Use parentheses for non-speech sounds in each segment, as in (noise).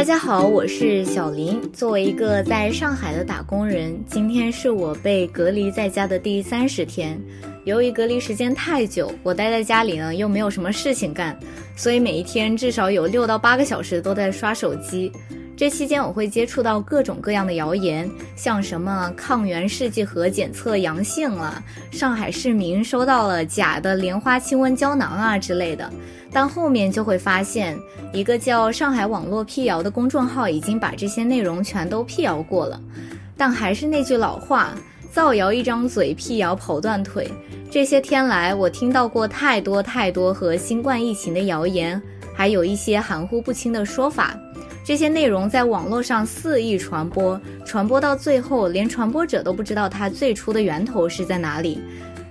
大家好，我是小林。作为一个在上海的打工人，今天是我被隔离在家的第三十天。由于隔离时间太久，我待在家里呢又没有什么事情干，所以每一天至少有六到八个小时都在刷手机。这期间我会接触到各种各样的谣言，像什么抗原试剂盒检测阳性了，上海市民收到了假的莲花清瘟胶囊啊之类的。但后面就会发现，一个叫“上海网络辟谣”的公众号已经把这些内容全都辟谣过了。但还是那句老话，造谣一张嘴，辟谣跑断腿。这些天来，我听到过太多太多和新冠疫情的谣言，还有一些含糊不清的说法。这些内容在网络上肆意传播，传播到最后，连传播者都不知道它最初的源头是在哪里。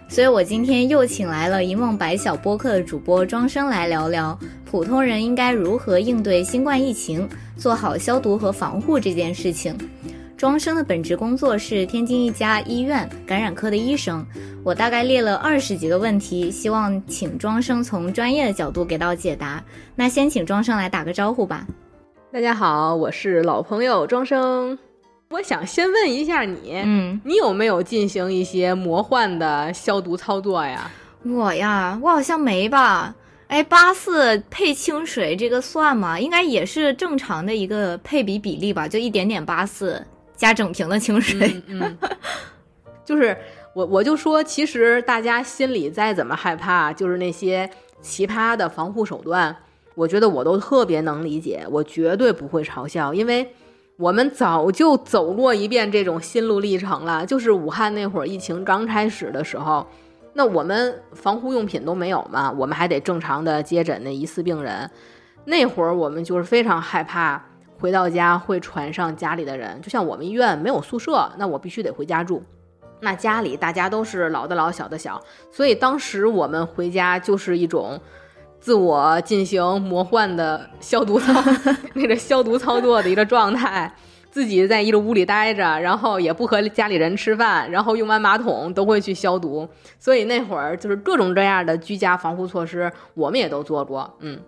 所以我今天又请来了一梦白小播客的主播庄生来聊聊普通人应该如何应对新冠疫情，做好消毒和防护这件事情。庄生的本职工作是天津一家医院感染科的医生。我大概列了二十几个问题，希望请庄生从专业的角度给到解答。那先请庄生来打个招呼吧。大家好，我是老朋友庄生。我想先问一下你，嗯，你有没有进行一些魔幻的消毒操作呀？我呀，我好像没吧。哎，八四配清水这个算吗？应该也是正常的一个配比比例吧，就一点点八四加整瓶的清水。嗯，(laughs) 就是我我就说，其实大家心里再怎么害怕，就是那些奇葩的防护手段。我觉得我都特别能理解，我绝对不会嘲笑，因为我们早就走过一遍这种心路历程了。就是武汉那会儿疫情刚开始的时候，那我们防护用品都没有嘛，我们还得正常的接诊那疑似病人。那会儿我们就是非常害怕回到家会传上家里的人，就像我们医院没有宿舍，那我必须得回家住。那家里大家都是老的老小的小，所以当时我们回家就是一种。自我进行魔幻的消毒操，(laughs) 那个消毒操作的一个状态，自己在一个屋里待着，然后也不和家里人吃饭，然后用完马桶都会去消毒，所以那会儿就是各种各样的居家防护措施，我们也都做过，嗯。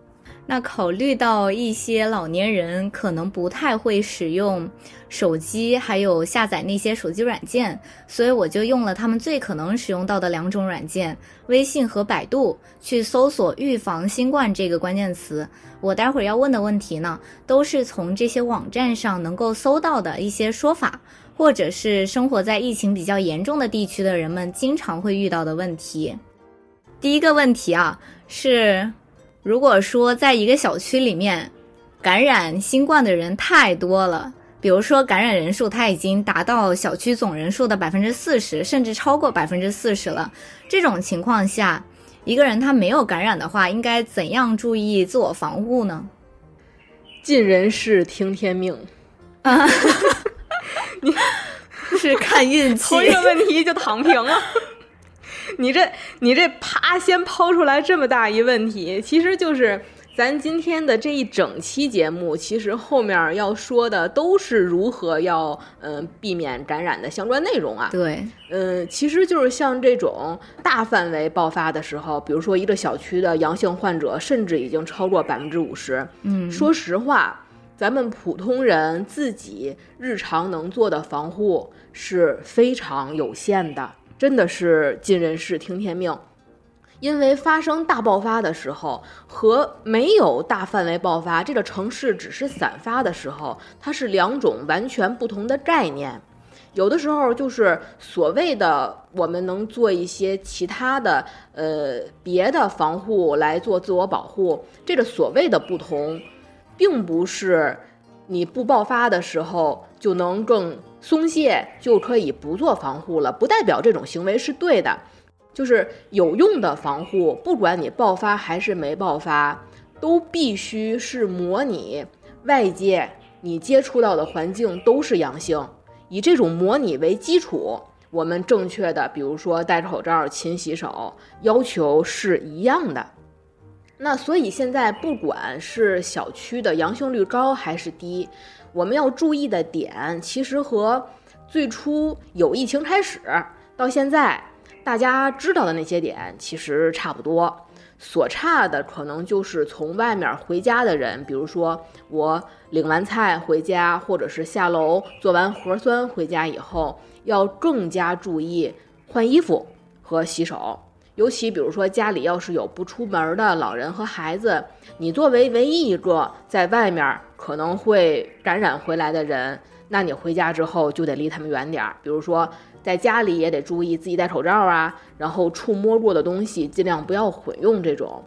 那考虑到一些老年人可能不太会使用手机，还有下载那些手机软件，所以我就用了他们最可能使用到的两种软件：微信和百度，去搜索“预防新冠”这个关键词。我待会儿要问的问题呢，都是从这些网站上能够搜到的一些说法，或者是生活在疫情比较严重的地区的人们经常会遇到的问题。第一个问题啊，是。如果说在一个小区里面，感染新冠的人太多了，比如说感染人数它已经达到小区总人数的百分之四十，甚至超过百分之四十了，这种情况下，一个人他没有感染的话，应该怎样注意自我防护呢？尽人事听天命啊！(laughs) 你是看运气，一个问题就躺平了。你这你这啪，先抛出来这么大一问题，其实就是咱今天的这一整期节目，其实后面要说的都是如何要嗯避免感染的相关内容啊。对，嗯，其实就是像这种大范围爆发的时候，比如说一个小区的阳性患者甚至已经超过百分之五十，嗯，说实话，咱们普通人自己日常能做的防护是非常有限的。真的是尽人事听天命，因为发生大爆发的时候和没有大范围爆发，这个城市只是散发的时候，它是两种完全不同的概念。有的时候就是所谓的我们能做一些其他的呃别的防护来做自我保护，这个所谓的不同，并不是你不爆发的时候就能更。松懈就可以不做防护了，不代表这种行为是对的。就是有用的防护，不管你爆发还是没爆发，都必须是模拟外界你接触到的环境都是阳性，以这种模拟为基础，我们正确的，比如说戴口罩、勤洗手，要求是一样的。那所以现在不管是小区的阳性率高还是低。我们要注意的点，其实和最初有疫情开始到现在，大家知道的那些点其实差不多。所差的可能就是从外面回家的人，比如说我领完菜回家，或者是下楼做完核酸回家以后，要更加注意换衣服和洗手。尤其比如说家里要是有不出门的老人和孩子，你作为唯一一个在外面可能会感染回来的人，那你回家之后就得离他们远点儿。比如说在家里也得注意自己戴口罩啊，然后触摸过的东西尽量不要混用。这种，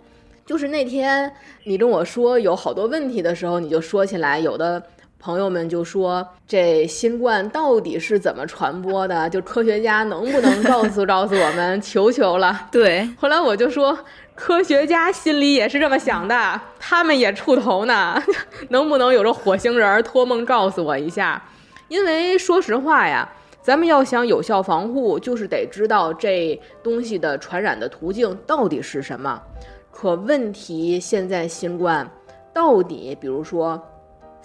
就是那天你跟我说有好多问题的时候，你就说起来有的。朋友们就说：“这新冠到底是怎么传播的？就科学家能不能告诉告诉我们？求求了！” (laughs) 对。后来我就说，科学家心里也是这么想的，他们也怵头呢。(laughs) 能不能有个火星人托梦告诉我一下？因为说实话呀，咱们要想有效防护，就是得知道这东西的传染的途径到底是什么。可问题现在新冠到底，比如说。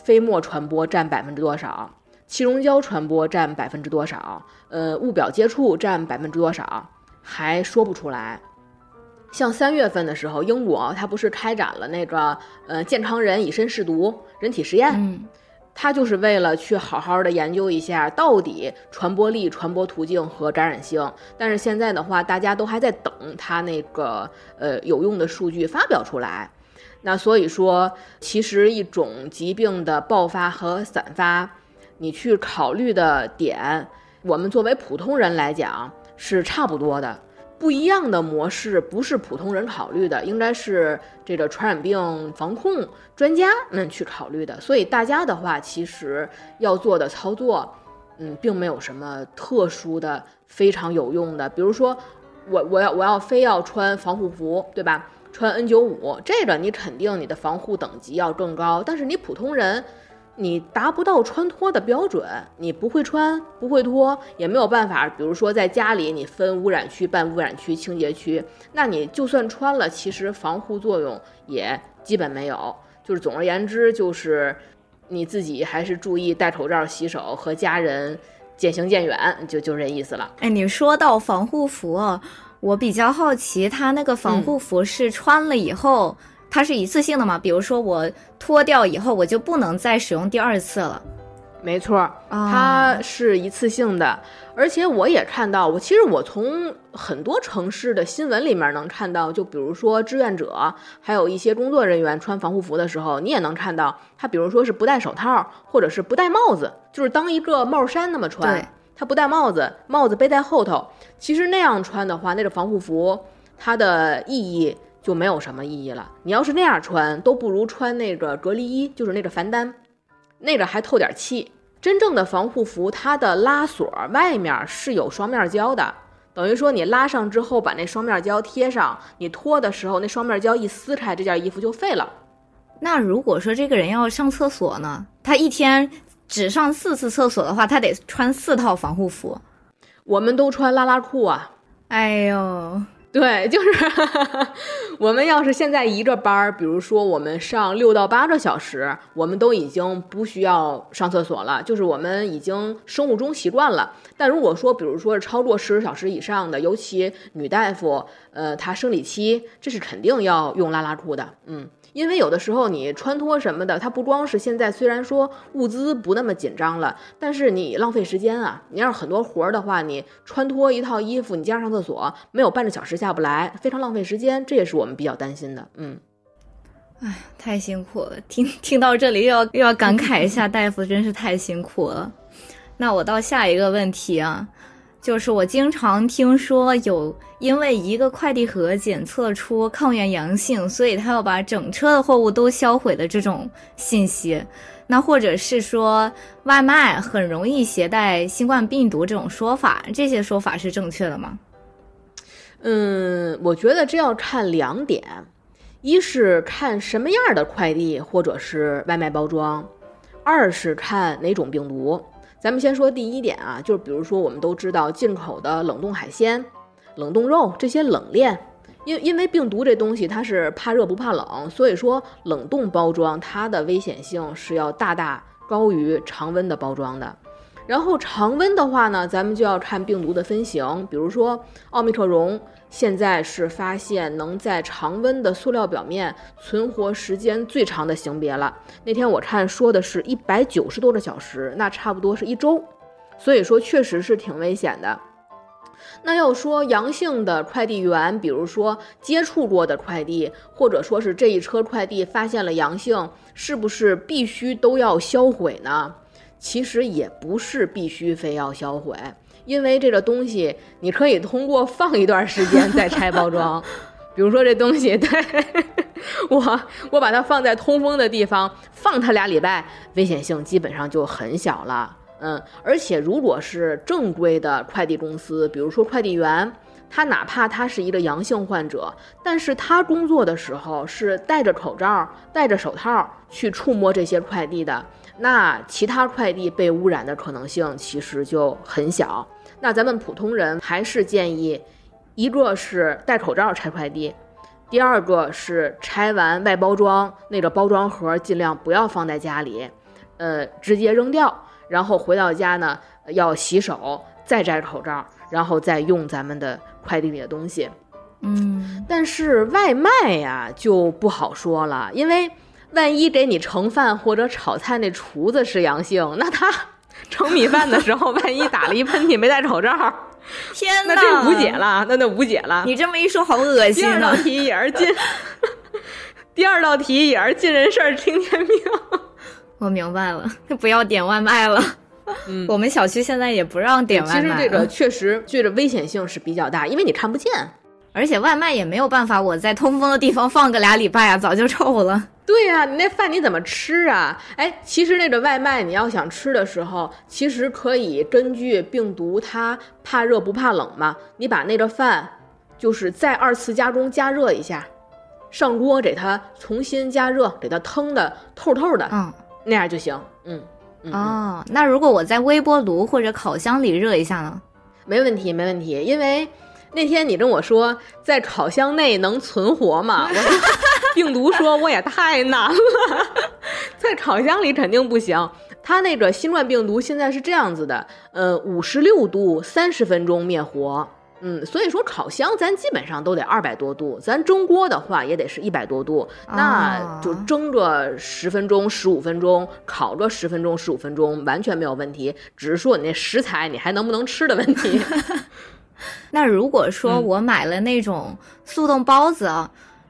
飞沫传播占百分之多少？气溶胶传播占百分之多少？呃，物表接触占百分之多少？还说不出来。像三月份的时候，英国它不是开展了那个呃健康人以身试毒人体实验？嗯，它就是为了去好好的研究一下到底传播力、传播途径和感染性。但是现在的话，大家都还在等它那个呃有用的数据发表出来。那所以说，其实一种疾病的爆发和散发，你去考虑的点，我们作为普通人来讲是差不多的。不一样的模式不是普通人考虑的，应该是这个传染病防控专家们去考虑的。所以大家的话，其实要做的操作，嗯，并没有什么特殊的、非常有用的。比如说，我我要我要非要穿防护服，对吧？穿 N95，这个你肯定你的防护等级要更高，但是你普通人，你达不到穿脱的标准，你不会穿，不会脱，也没有办法。比如说在家里，你分污染区、半污染区、清洁区，那你就算穿了，其实防护作用也基本没有。就是总而言之，就是你自己还是注意戴口罩、洗手，和家人渐行渐远，就就这意思了。哎，你说到防护服。我比较好奇，它那个防护服是穿了以后，它是一次性的吗？比如说我脱掉以后，我就不能再使用第二次了。没错，它是一次性的。而且我也看到，我其实我从很多城市的新闻里面能看到，就比如说志愿者，还有一些工作人员穿防护服的时候，你也能看到他，比如说是不戴手套，或者是不戴帽子，就是当一个帽衫那么穿。他不戴帽子，帽子背在后头。其实那样穿的话，那个防护服它的意义就没有什么意义了。你要是那样穿，都不如穿那个隔离衣，就是那个凡单，那个还透点气。真正的防护服，它的拉锁外面是有双面胶的，等于说你拉上之后，把那双面胶贴上，你脱的时候，那双面胶一撕开，这件衣服就废了。那如果说这个人要上厕所呢？他一天。只上四次厕所的话，他得穿四套防护服。我们都穿拉拉裤啊！哎呦，对，就是 (laughs) 我们要是现在一个班儿，比如说我们上六到八个小时，我们都已经不需要上厕所了，就是我们已经生物钟习惯了。但如果说，比如说是超过十个小时以上的，尤其女大夫，呃，她生理期，这是肯定要用拉拉裤的，嗯。因为有的时候你穿脱什么的，它不光是现在虽然说物资不那么紧张了，但是你浪费时间啊。你要是很多活儿的话，你穿脱一套衣服，你加上上厕所，没有半个小时下不来，非常浪费时间。这也是我们比较担心的。嗯，哎，太辛苦了。听听到这里又要又要感慨一下，大夫真是太辛苦了。那我到下一个问题啊。就是我经常听说有因为一个快递盒检测出抗原阳性，所以他要把整车的货物都销毁的这种信息，那或者是说外卖很容易携带新冠病毒这种说法，这些说法是正确的吗？嗯，我觉得这要看两点，一是看什么样的快递或者是外卖包装，二是看哪种病毒。咱们先说第一点啊，就是比如说我们都知道进口的冷冻海鲜、冷冻肉这些冷链，因因为病毒这东西它是怕热不怕冷，所以说冷冻包装它的危险性是要大大高于常温的包装的。然后常温的话呢，咱们就要看病毒的分型，比如说奥密克戎，现在是发现能在常温的塑料表面存活时间最长的型别了。那天我看说的是一百九十多个小时，那差不多是一周，所以说确实是挺危险的。那要说阳性的快递员，比如说接触过的快递，或者说是这一车快递发现了阳性，是不是必须都要销毁呢？其实也不是必须非要销毁，因为这个东西你可以通过放一段时间再拆包装。(laughs) 比如说这东西，对 (laughs) 我我把它放在通风的地方放它俩礼拜，危险性基本上就很小了。嗯，而且如果是正规的快递公司，比如说快递员，他哪怕他是一个阳性患者，但是他工作的时候是戴着口罩、戴着手套去触摸这些快递的，那其他快递被污染的可能性其实就很小。那咱们普通人还是建议，一个是戴口罩拆快递，第二个是拆完外包装那个包装盒尽量不要放在家里，呃，直接扔掉。然后回到家呢，要洗手，再摘口罩，然后再用咱们的快递里的东西。嗯，但是外卖呀就不好说了，因为万一给你盛饭或者炒菜那厨子是阳性，那他盛米饭的时候万一打了一喷嚏没戴口罩，(laughs) 天哪，那这无解了，那那无解了。你这么一说，好恶心啊！(laughs) 第二道题也是进，第二道题也是尽人事听天命。我明白了，不要点外卖了。(laughs) 嗯，我们小区现在也不让点外卖。其实这个确实，这个危险性是比较大，因为你看不见，而且外卖也没有办法，我在通风的地方放个俩礼拜啊，早就臭了。对呀，你那饭你怎么吃啊？哎，其实那个外卖你要想吃的时候，其实可以根据病毒它怕热不怕冷嘛，你把那个饭就是再二次加工加热一下，上锅给它重新加热，给它腾的透透的。嗯。那样就行，嗯，哦，那如果我在微波炉或者烤箱里热一下呢？没问题，没问题，因为那天你跟我说在烤箱内能存活吗？(laughs) 我说病毒说我也太难了，在烤箱里肯定不行。它那个新冠病毒现在是这样子的，呃，五十六度三十分钟灭活。嗯，所以说烤箱咱基本上都得二百多度，咱蒸锅的话也得是一百多度，那就蒸个十分钟、十五分钟，烤个十分钟、十五分钟，完全没有问题。只是说你那食材你还能不能吃的问题。(laughs) (laughs) 那如果说我买了那种速冻包子，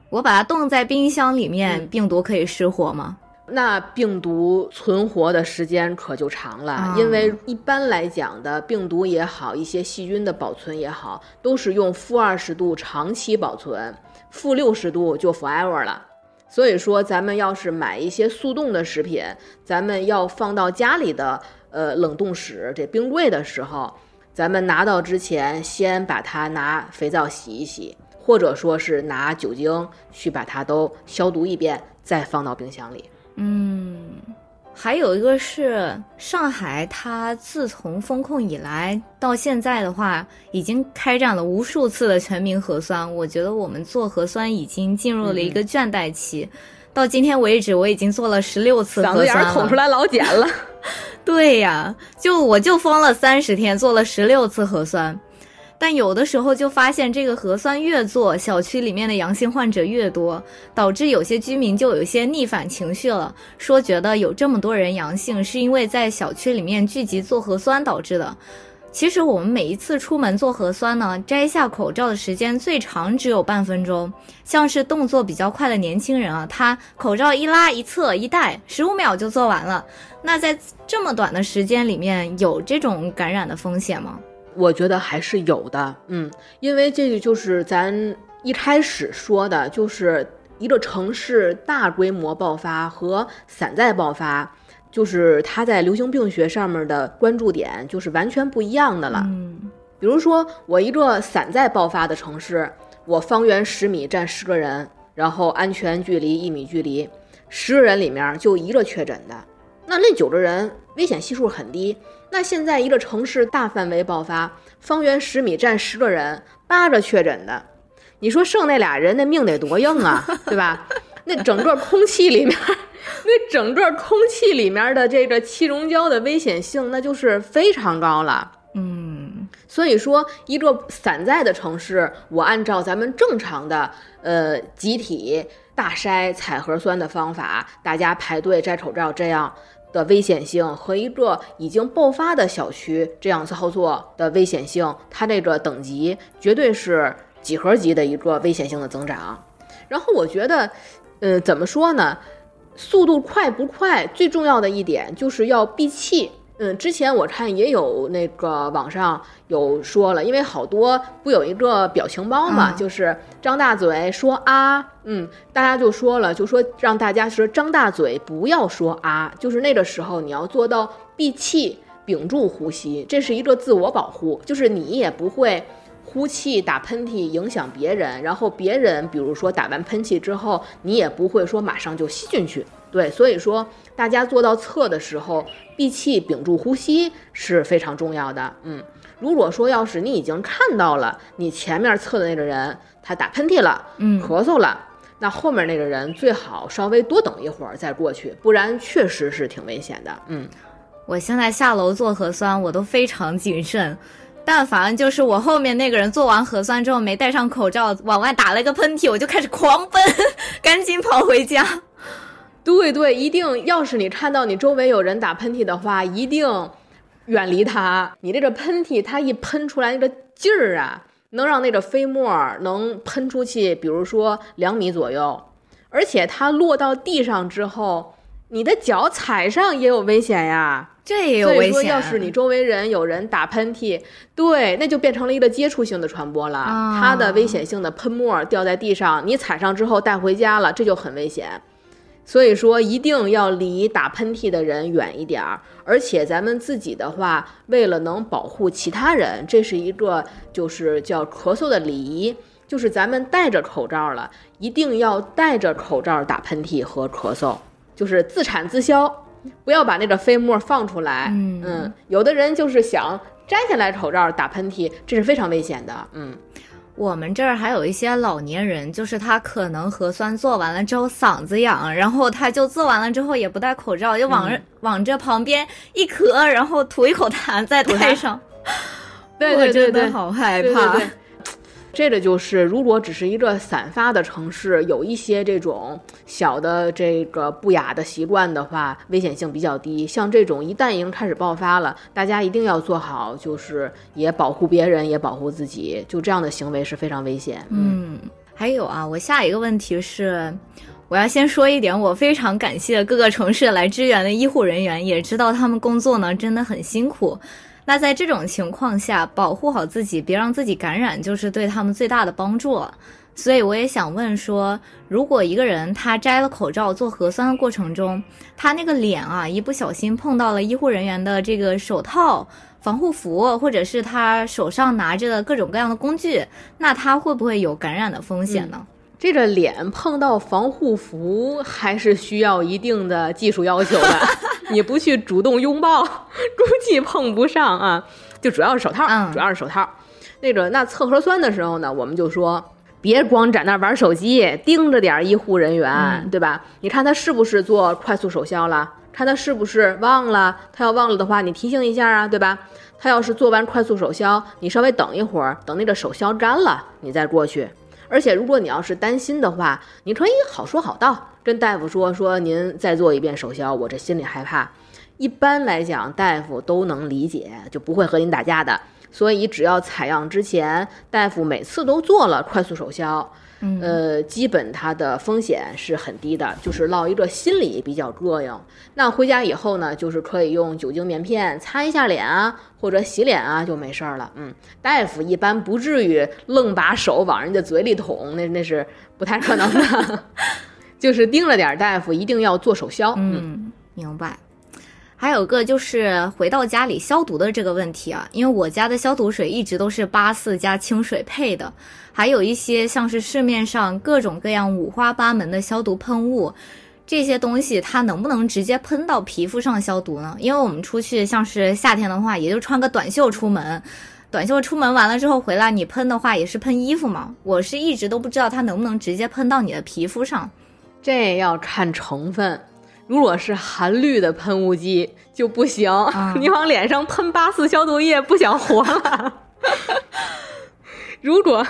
我把它冻在冰箱里面，病毒可以失活吗？那病毒存活的时间可就长了，因为一般来讲的病毒也好，一些细菌的保存也好，都是用负二十度长期保存，负六十度就 forever 了。所以说，咱们要是买一些速冻的食品，咱们要放到家里的呃冷冻室这冰柜的时候，咱们拿到之前，先把它拿肥皂洗一洗，或者说是拿酒精去把它都消毒一遍，再放到冰箱里。嗯，还有一个是上海，它自从封控以来到现在的话，已经开展了无数次的全民核酸。我觉得我们做核酸已经进入了一个倦怠期。到今天为止，我已经做了十六次核酸了。嗓子眼捅出来老茧了。(laughs) 对呀，就我就封了三十天，做了十六次核酸。但有的时候就发现，这个核酸越做，小区里面的阳性患者越多，导致有些居民就有些逆反情绪了，说觉得有这么多人阳性，是因为在小区里面聚集做核酸导致的。其实我们每一次出门做核酸呢，摘下口罩的时间最长只有半分钟。像是动作比较快的年轻人啊，他口罩一拉一侧一戴，十五秒就做完了。那在这么短的时间里面，有这种感染的风险吗？我觉得还是有的，嗯，因为这个就是咱一开始说的，就是一个城市大规模爆发和散在爆发，就是他在流行病学上面的关注点就是完全不一样的了。嗯，比如说我一个散在爆发的城市，我方圆十米站十个人，然后安全距离一米距离，十个人里面就一个确诊的，那那九个人危险系数很低。那现在一个城市大范围爆发，方圆十米站十个人，八个确诊的，你说剩那俩人那命得多硬啊，对吧？那整个空气里面，那整个空气里面的这个气溶胶的危险性，那就是非常高了。嗯，所以说，一个散在的城市，我按照咱们正常的呃集体大筛采核酸的方法，大家排队摘口罩这样的危险性，和一个已经爆发的小区这样操作的危险性，它这个等级绝对是几何级的一个危险性的增长。然后我觉得，呃，怎么说呢？速度快不快，最重要的一点就是要闭气。嗯，之前我看也有那个网上有说了，因为好多不有一个表情包嘛，嗯就是张大嘴说啊，嗯，大家就说了，就说让大家说张大嘴不要说啊，就是那个时候你要做到闭气，屏住呼吸，这是一个自我保护，就是你也不会。呼气、打喷嚏影响别人，然后别人比如说打完喷嚏之后，你也不会说马上就吸进去。对，所以说大家做到测的时候，闭气、屏住呼吸是非常重要的。嗯，如果说要是你已经看到了你前面测的那个人他打喷嚏了，嗯咳嗽了，那后面那个人最好稍微多等一会儿再过去，不然确实是挺危险的。嗯，我现在下楼做核酸，我都非常谨慎。但凡就是我后面那个人做完核酸之后没戴上口罩，往外打了一个喷嚏，我就开始狂奔，(laughs) 赶紧跑回家。对对，一定，要是你看到你周围有人打喷嚏的话，一定远离他。你这个喷嚏，它一喷出来那个劲儿啊，能让那个飞沫能喷出去，比如说两米左右，而且它落到地上之后，你的脚踩上也有危险呀。这也有危险所以说，要是你周围人有人打喷嚏，对，那就变成了一个接触性的传播了。啊它的危险性的喷沫掉在地上，你踩上之后带回家了，这就很危险。所以说，一定要离打喷嚏的人远一点儿。而且咱们自己的话，为了能保护其他人，这是一个就是叫咳嗽的礼仪，就是咱们戴着口罩了，一定要戴着口罩打喷嚏和咳嗽，就是自产自销。不要把那个飞沫放出来。嗯有的人就是想摘下来口罩打喷嚏，这是非常危险的。嗯，我们这儿还有一些老年人，就是他可能核酸做完了之后嗓子痒，然后他就做完了之后也不戴口罩，就往着、往这旁边一咳，然后吐一口痰再戴上。对我真的对对对，好害怕。对对对。这个就是，如果只是一个散发的城市，有一些这种小的这个不雅的习惯的话，危险性比较低。像这种一旦已经开始爆发了，大家一定要做好，就是也保护别人，也保护自己。就这样的行为是非常危险。嗯，还有啊，我下一个问题是，我要先说一点，我非常感谢各个城市来支援的医护人员，也知道他们工作呢真的很辛苦。那在这种情况下，保护好自己，别让自己感染，就是对他们最大的帮助了。所以我也想问说，如果一个人他摘了口罩做核酸的过程中，他那个脸啊一不小心碰到了医护人员的这个手套、防护服，或者是他手上拿着的各种各样的工具，那他会不会有感染的风险呢？这个脸碰到防护服还是需要一定的技术要求的，(laughs) 你不去主动拥抱，估计碰不上啊。就主要是手套，嗯主要是手套。那个那测核酸的时候呢，我们就说别光在那玩手机，盯着点医护人员，嗯对吧？你看他是不是做快速手消了？看他是不是忘了？他要忘了的话，你提醒一下啊，对吧？他要是做完快速手消，你稍微等一会儿，等那个手消干了，你再过去。而且，如果你要是担心的话，你可以好说好道，跟大夫说说您再做一遍手消，我这心里害怕。一般来讲，大夫都能理解，就不会和您打架的。所以，只要采样之前，大夫每次都做了快速手消，嗯呃，基本它的风险是很低的，就是落一个心理比较膈应。那回家以后呢，就是可以用酒精棉片擦一下脸啊，或者洗脸啊，就没事儿了。嗯，大夫一般不至于愣把手往人家嘴里捅，那那是不太可能的。(laughs) 就是盯着点儿，大夫一定要做手消。嗯，明白。还有个就是回到家里消毒的这个问题啊，因为我家的消毒水一直都是八四加清水配的，还有一些像是市面上各种各样五花八门的消毒喷雾，这些东西它能不能直接喷到皮肤上消毒呢？因为我们出去像是夏天的话，也就穿个短袖出门。短袖出门完了之后回来，你喷的话也是喷衣服嘛。我是一直都不知道它能不能直接喷到你的皮肤上。这要看成分。如果是含氯的喷雾剂就不行，(laughs) 你往脸上喷八四消毒液，不想活了。(laughs) 如果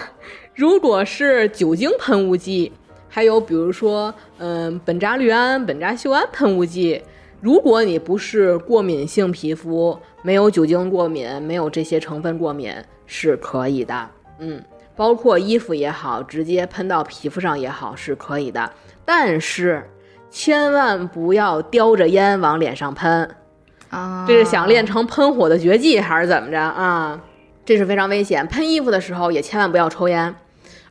如果是酒精喷雾剂，还有比如说，嗯，苯扎氯胺、苯扎溴胺喷雾剂，如果你不是过敏性皮肤，没有酒精过敏，没有这些成分过敏，是可以的。嗯，包括衣服也好，直接喷到皮肤上也好，是可以的。但是千万不要叼着烟往脸上喷啊！这是想练成喷火的绝技，还是怎么着啊？这是非常危险。喷衣服的时候也千万不要抽烟。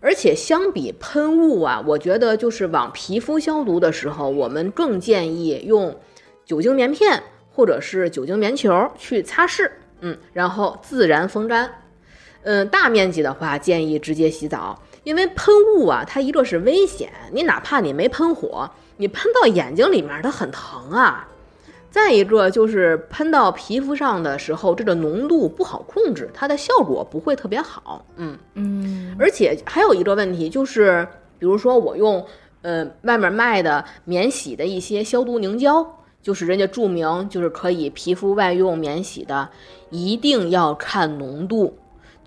而且相比喷雾啊，我觉得就是往皮肤消毒的时候，我们更建议用酒精棉片或者是酒精棉球去擦拭，嗯，然后自然风干。嗯，大面积的话建议直接洗澡，因为喷雾啊，它一个是危险，你哪怕你没喷火，你喷到眼睛里面它很疼啊。再一个就是喷到皮肤上的时候，这个浓度不好控制，它的效果不会特别好。嗯嗯，而且还有一个问题就是，比如说我用呃外面卖的免洗的一些消毒凝胶，就是人家注明就是可以皮肤外用免洗的，一定要看浓度。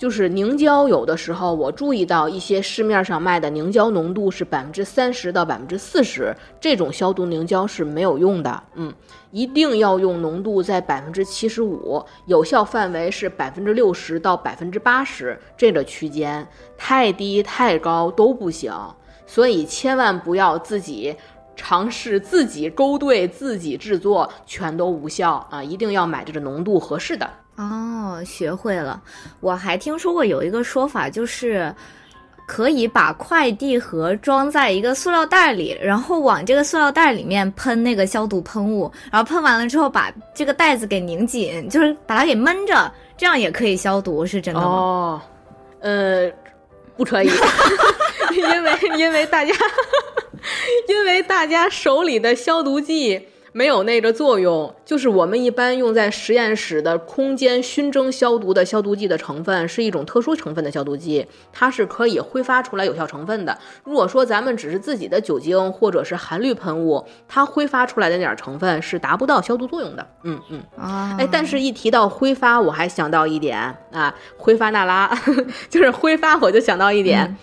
就是凝胶，有的时候我注意到一些市面上卖的凝胶浓度是百分之三十到百分之四十，这种消毒凝胶是没有用的。嗯，一定要用浓度在百分之七十五，有效范围是百分之六十到百分之八十这个区间，太低太高都不行。所以千万不要自己尝试自己勾兑、自己制作，全都无效啊！一定要买这个浓度合适的。哦，学会了。我还听说过有一个说法，就是可以把快递盒装在一个塑料袋里，然后往这个塑料袋里面喷那个消毒喷雾，然后喷完了之后把这个袋子给拧紧，就是把它给闷着，这样也可以消毒，是真的吗？哦，呃，不可以，(laughs) 因为因为大家 (laughs) 因为大家手里的消毒剂。没有那个作用，就是我们一般用在实验室的空间熏蒸消毒的消毒剂的成分是一种特殊成分的消毒剂，它是可以挥发出来有效成分的。如果说咱们只是自己的酒精或者是含氯喷雾，它挥发出来的那点成分是达不到消毒作用的。嗯嗯啊，哎，但是一提到挥发，我还想到一点啊，挥发那拉，就是挥发，我就想到一点，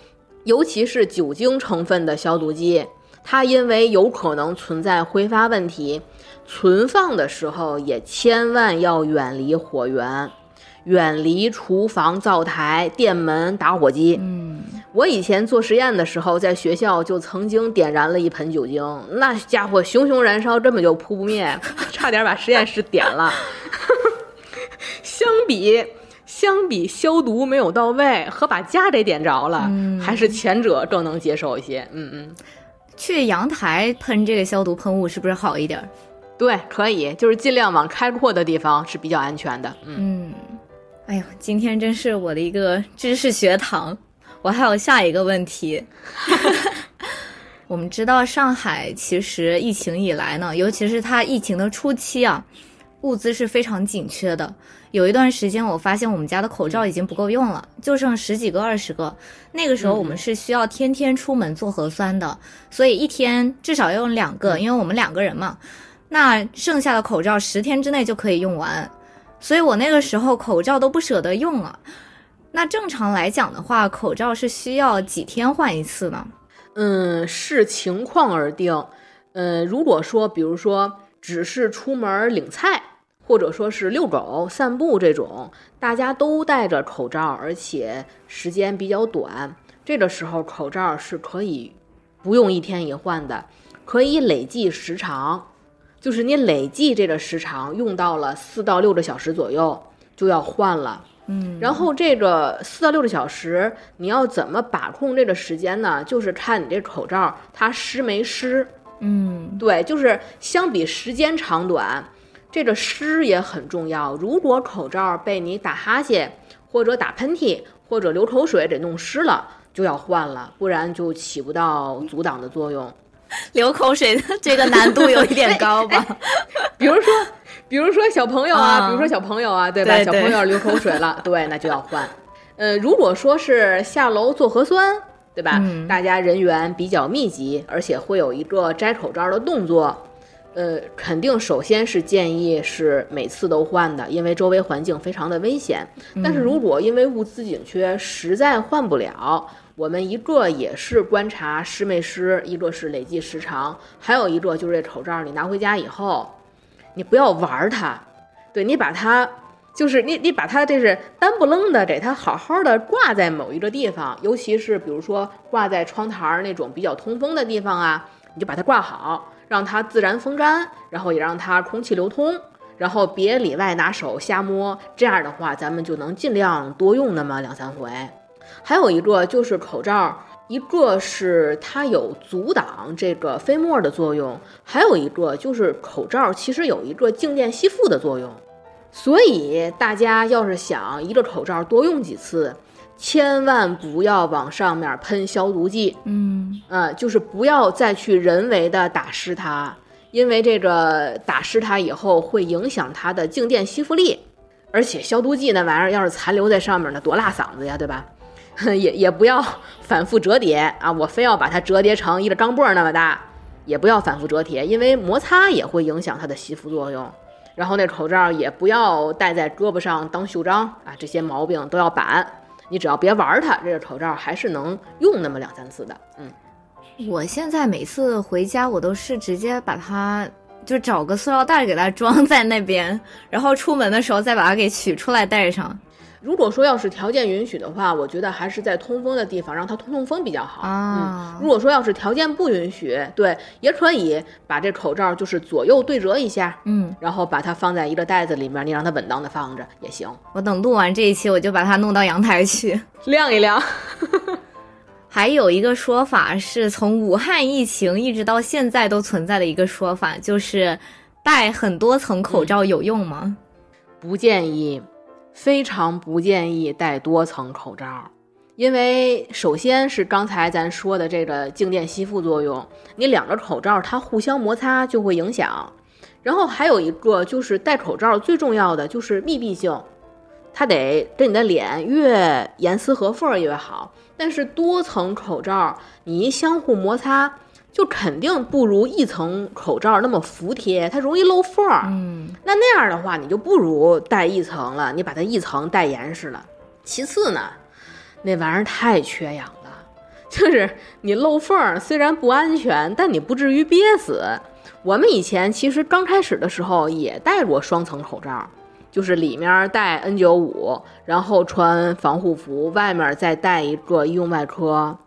尤其是酒精成分的消毒剂。它因为有可能存在挥发问题，存放的时候也千万要远离火源，远离厨房、灶台、电门、打火机。嗯，我以前做实验的时候，在学校就曾经点燃了一盆酒精，那家伙熊熊燃烧，根本就扑不灭，(laughs) 差点把实验室点了。相比相比消毒没有到位和把家给点着了，还是前者更能接受一些。嗯嗯。去阳台喷这个消毒喷雾是不是好一点？对，可以，就是尽量往开阔的地方是比较安全的。嗯，哎呦，今天真是我的一个知识学堂。我还有下一个问题。(laughs) 我们知道上海其实疫情以来呢，尤其是它疫情的初期啊。物资是非常紧缺的，有一段时间我发现我们家的口罩已经不够用了，就剩十几个、二十个。那个时候我们是需要天天出门做核酸的，所以一天至少要用两个，因为我们两个人嘛。那剩下的口罩十天之内就可以用完，所以我那个时候口罩都不舍得用了。那正常来讲的话，口罩是需要几天换一次呢？嗯，视情况而定。嗯，如果说，比如说只是出门领菜。或者说是遛狗、散步这种，大家都戴着口罩，而且时间比较短，这个时候口罩是可以不用一天一换的，可以累计时长，就是你累计这个时长用到了四到六个小时左右就要换了。嗯，然后这个四到六个小时你要怎么把控这个时间呢？就是看你这口罩它湿没湿。嗯，对，就是相比时间长短。这个湿也很重要。如果口罩被你打哈欠，或者打喷嚏，或者流口水给弄湿了，就要换了，不然就起不到阻挡的作用。(laughs) 流口水的这个难度有一点高吧？(laughs) 比如说，比如说小朋友啊，比如说小朋友啊，对吧？小朋友流口水了，(laughs) 对，那就要换。呃，如果说是下楼做核酸。对吧？嗯大家人员比较密集，而且会有一个摘口罩的动作。呃，肯定首先是建议是每次都换的，因为周围环境非常的危险。但是如果因为物资紧缺，实在换不了，我们一个也是观察湿没湿，一个是累计时长，还有一个就是这口罩你拿回家以后，你不要玩儿它，对你把它。就是你，你把它这是单不楞的，给它好好的挂在某一个地方，尤其是比如说挂在窗台儿那种比较通风的地方啊，你就把它挂好，让它自然风干，然后也让它空气流通，然后别里外拿手瞎摸，这样的话咱们就能尽量多用那么两三回。还有一个就是口罩，一个是它有阻挡这个飞沫的作用，还有一个就是口罩其实有一个静电吸附的作用。所以大家要是想一个口罩多用几次，千万不要往上面喷消毒剂，嗯呃，就是不要再去人为的打湿它，因为这个打湿它以后会影响它的静电吸附力，而且消毒剂那玩意儿要是残留在上面呢，多辣嗓子呀，对吧？(laughs) 也也不要反复折叠啊，我非要把它折叠成一个钢镚儿那么大，也不要反复折叠，因为摩擦也会影响它的吸附作用。然后那口罩也不要戴在胳膊上当袖章啊，这些毛病都要板。你只要别玩它，这个口罩还是能用那么两三次的。嗯，我现在每次回家，我都是直接把它就找个塑料袋给它装在那边，然后出门的时候再把它给取出来戴上。如果说要是条件允许的话，我觉得还是在通风的地方让它通通风比较好。啊嗯，如果说要是条件不允许，对，也可以把这口罩就是左右对折一下，嗯，然后把它放在一个袋子里面，你让它稳当的放着也行，我等录完这一期，我就把它弄到阳台去。晾一晾。(laughs) 还有一个说法是从武汉疫情一直到现在都存在的一个说法，就是戴很多层口罩有用吗？不建议，非常不建议戴多层口罩，因为首先是刚才咱说的这个静电吸附作用，你两个口罩它互相摩擦就会影响。然后还有一个就是戴口罩最重要的就是密闭性，它得跟你的脸越严丝合缝越好。但是多层口罩你一相互摩擦，就肯定不如一层口罩那么服帖，它容易漏缝儿。嗯，那那样的话，你就不如戴一层了，你把它一层戴严实了。其次呢，那玩意儿太缺氧了，就是你漏缝儿虽然不安全，但你不至于憋死。我们以前其实刚开始的时候也戴过双层口罩，就是里面戴 N95，然后穿防护服，外面再戴一个医用外科。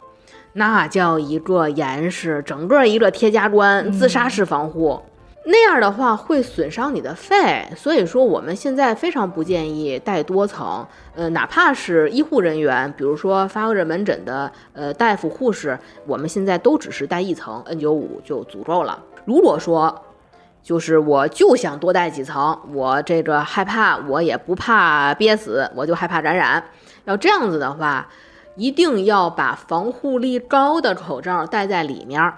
那叫一个严实，整个一个贴加关，自杀式防护。那样的话会损伤你的肺，所以说我们现在非常不建议戴多层。呃，哪怕是医护人员，比如说发热门诊的呃大夫、护士，我们现在都只是戴一层 N95 就足够了。如果说就是我就想多戴几层，我这个害怕，我也不怕憋死，我就害怕感染。要这样子的话，一定要把防护力高的口罩戴在里面儿。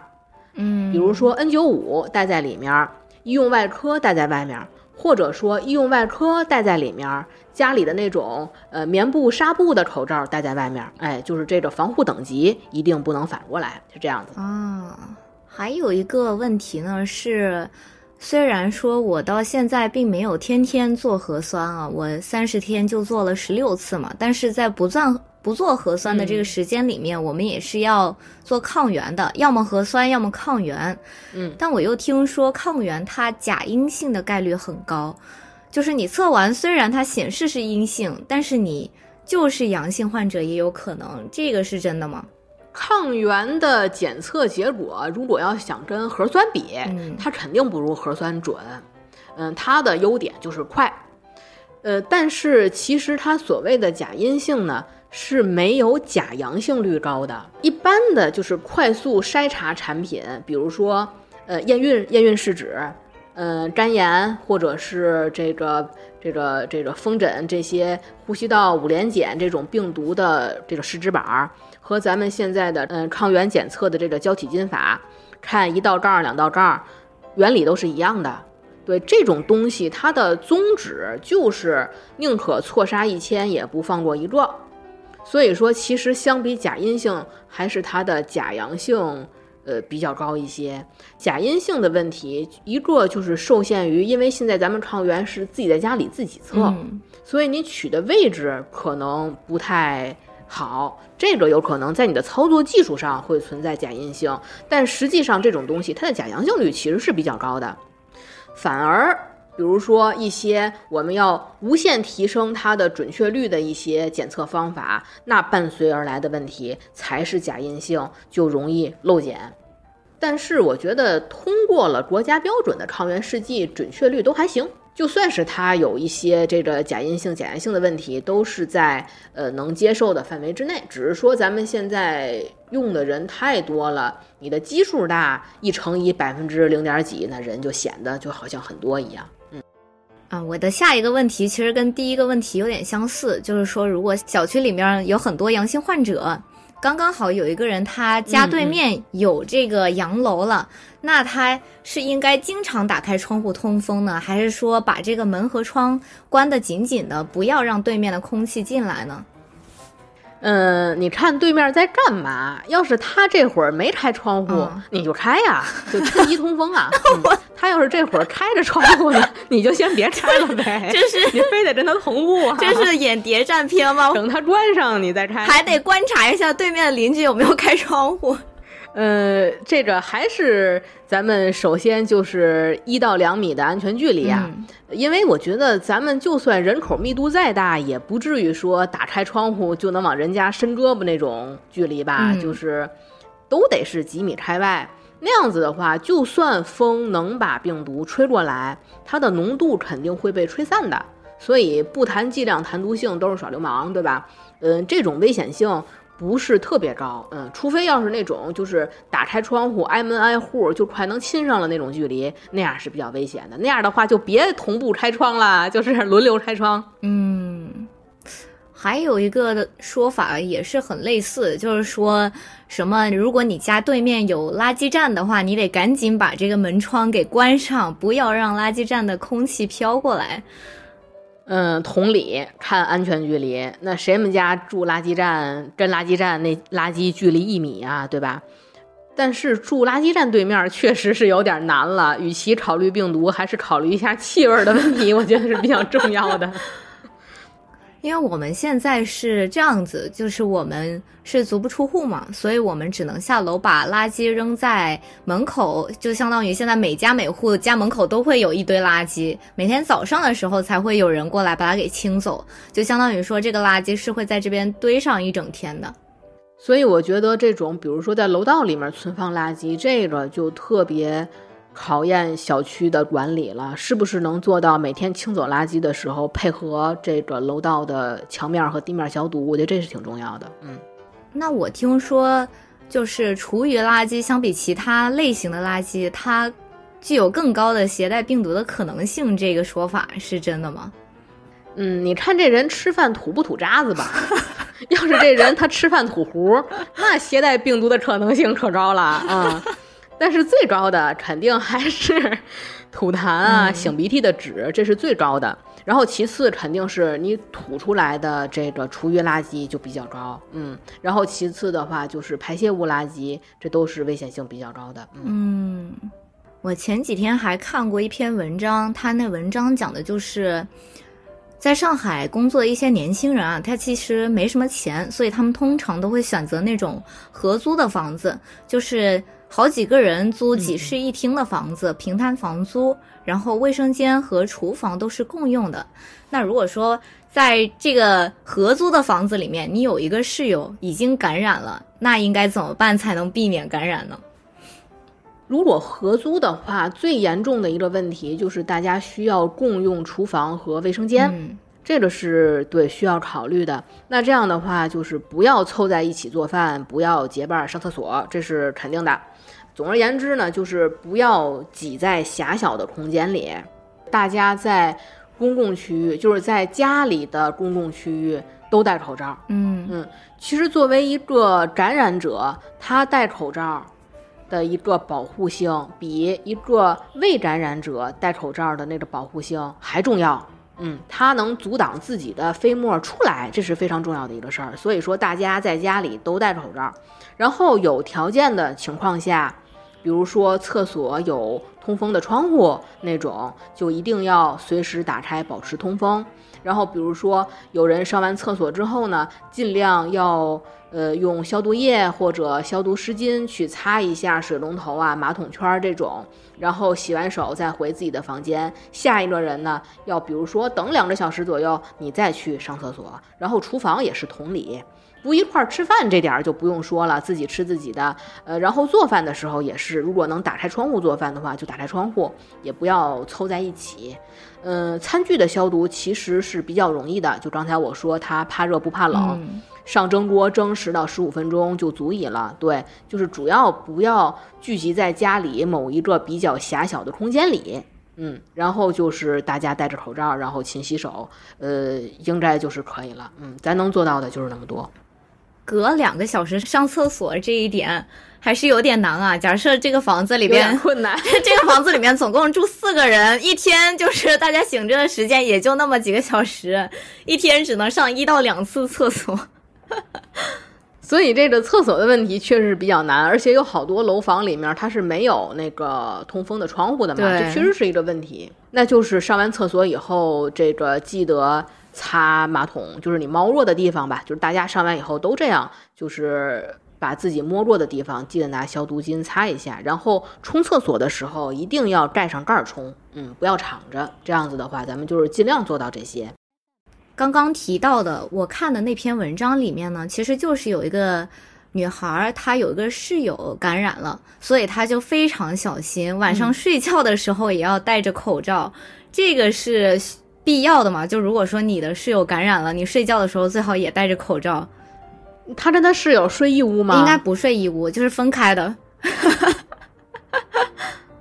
嗯，比如说 N 九五戴在里面，医用外科戴在外面，或者说医用外科戴在里面，家里的那种呃棉布、纱布的口罩戴在外面，哎，就是这个防护等级一定不能反过来，是这样子。啊，还有一个问题呢是，虽然说我到现在并没有天天做核酸啊，我三十天就做了十六次嘛，但是在不做不做核酸的这个时间里面，我们也是要做抗原的，要么核酸，要么抗原。嗯，但我又听说抗原它假阴性的概率很高，就是你测完虽然它显示是阴性，但是你就是阳性患者也有可能，这个是真的吗？抗原的检测结果，如果要想跟核酸比，嗯它肯定不如核酸准。嗯，它的优点就是快。呃，但是其实它所谓的假阴性呢，是没有假阳性率高的。一般的就是快速筛查产品，比如说呃验孕验孕试纸，呃肝炎或者是这个这个这个风疹这些呼吸道五联检这种病毒的这个试纸板儿，和咱们现在的嗯、呃抗原检测的这个胶体金法，看一道杠两道杠，原理都是一样的。对这种东西，它的宗旨就是宁可错杀一千，也不放过一个。所以说，其实相比假阴性，还是它的假阳性。呃，比较高一些，假阴性的问题，一个就是受限于，因为现在咱们抗原是自己在家里自己测，所以你取的位置可能不太好，这个有可能在你的操作技术上会存在假阴性，但实际上这种东西它的假阳性率其实是比较高的，反而比如说一些我们要无限提升它的准确率的一些检测方法，那伴随而来的问题才是假阴性就容易漏检。但是我觉得通过了国家标准的抗原试剂准确率都还行，就算是它有一些这个假阴性、假阳性的问题，都是在呃能接受的范围之内。只是说咱们现在用的人太多了，你的基数大，一乘以百分之零点几，那人就显得就好像很多一样。嗯，啊，我的下一个问题其实跟第一个问题有点相似，就是说如果小区里面有很多阳性患者。刚刚好有一个人，他家对面有这个洋楼了，那他是应该经常打开窗户通风呢，还是说把这个门和窗关得紧紧的，不要让对面的空气进来呢？嗯，你看对面在干嘛？要是他这会儿没开窗户，你就开呀，(laughs) 就趁机通风啊。(laughs) 他要是这会儿开着窗户呢，(laughs) 你就先别开了呗。这是你非得跟他同步啊？这是演谍战片吗？等他关上你再开，还得观察一下对面的邻居有没有开窗户。呃，这个还是咱们首先就是一到两米的安全距离啊，因为我觉得咱们就算人口密度再大，也不至于说打开窗户就能往人家伸胳膊那种距离吧，就是都得是几米开外。那样子的话，就算风能把病毒吹过来，它的浓度肯定会被吹散的。所以不谈剂量谈毒性都是耍流氓，对吧？嗯，这种危险性。不是特别高，嗯，除非要是那种就是打开窗户挨门挨户就快能亲上了那种距离，那样是比较危险的。那样的话就别同步开窗了，就是 (laughs) 轮流开窗。嗯，还有一个说法也是很类似，就是说什么如果你家对面有垃圾站的话，你得赶紧把这个门窗给关上，不要让垃圾站的空气飘过来。嗯，同理，看安全距离，那谁们家住垃圾站，跟垃圾站那垃圾距离一米啊，对吧？但是住垃圾站对面确实是有点难了，与其考虑病毒，还是考虑一下气味的问题，我觉得是比较重要的。因为我们现在是这样子，就是我们是足不出户嘛，所以我们只能下楼把垃圾扔在门口，就相当于现在每家每户家门口都会有一堆垃圾，每天早上的时候才会有人过来把它给清走，就相当于说这个垃圾是会在这边堆上一整天的。所以我觉得这种，比如说在楼道里面存放垃圾，这个就特别。考验小区的管理了，是不是能做到每天清走垃圾的时候配合这个楼道的墙面和地面消毒？我觉得这是挺重要的。嗯，那我听说，就是厨余垃圾相比其他类型的垃圾，它具有更高的携带病毒的可能性，这个说法是真的吗？嗯，你看这人吃饭吐不吐渣子吧？(laughs) 要是这人他吃饭吐糊，那携带病毒的可能性可高了啊。但是最高的肯定还是 (laughs) 吐痰啊、擤鼻涕的纸，这是最高的。然后其次肯定是你吐出来的这个厨余垃圾就比较高，嗯。然后其次的话就是排泄物垃圾，这都是危险性比较高的。嗯，我前几天还看过一篇文章，他那文章讲的就是在上海工作的一些年轻人啊，他其实没什么钱，所以他们通常都会选择那种合租的房子，就是。好几个人租几室一厅的房子，平摊房租，然后卫生间和厨房都是共用的。那如果说在这个合租的房子里面，你有一个室友已经感染了，那应该怎么办才能避免感染呢？如果合租的话，最严重的一个问题就是大家需要共用厨房和卫生间。这个是对需要考虑的。那这样的话，就是不要凑在一起做饭，不要结伴上厕所，这是肯定的。总而言之呢，就是不要挤在狭小的空间里。大家在公共区域，就是在家里的公共区域都戴口罩。嗯嗯，其实作为一个感染者，他戴口罩的一个保护性，比一个未感染者戴口罩的那个保护性还重要。嗯，它能阻挡自己的飞沫出来，这是非常重要的一个事儿。所以说，大家在家里都戴着口罩，然后有条件的情况下，比如说厕所有通风的窗户那种，就一定要随时打开，保持通风。然后，比如说有人上完厕所之后呢，尽量要。呃，用消毒液或者消毒湿巾去擦一下水龙头啊、马桶圈这种，然后洗完手再回自己的房间。下一个人呢，要比如说等两个小时左右，你再去上厕所。然后厨房也是同理，不一块吃饭这点儿就不用说了，自己吃自己的。呃，然后做饭的时候也是，如果能打开窗户做饭的话，就打开窗户，也不要凑在一起。嗯，餐具的消毒其实是比较容易的，就刚才我说它怕热不怕冷。上蒸锅蒸十到十五分钟就足以了。对，就是主要不要聚集在家里某一个比较狭小的空间里。嗯，然后就是大家戴着口罩，然后勤洗手，呃，应该就是可以了。嗯，咱能做到的就是那么多。隔两个小时上厕所这一点还是有点难啊。假设这个房子里边困难，(laughs) 这个房子里面总共住四个人，一天就是大家醒着的时间也就那么几个小时，一天只能上一到两次厕所。(laughs) 所以这个厕所的问题确实是比较难，而且有好多楼房里面它是没有那个通风的窗户的嘛，这确实是一个问题。那就是上完厕所以后，这个记得擦马桶，就是你猫弱的地方吧，就是大家上完以后都这样，就是把自己摸过的地方记得拿消毒巾擦一下，然后冲厕所的时候一定要盖上盖儿冲，嗯，不要敞着，这样子的话，咱们就是尽量做到这些。刚刚提到的，我看的那篇文章里面呢，其实就是有一个女孩，她有一个室友感染了，所以她就非常小心，晚上睡觉的时候也要戴着口罩。这个是必要的嘛？就如果说你的室友感染了，你睡觉的时候最好也戴着口罩。他跟他室友睡一屋吗？应该不睡一屋，就是分开的。(laughs)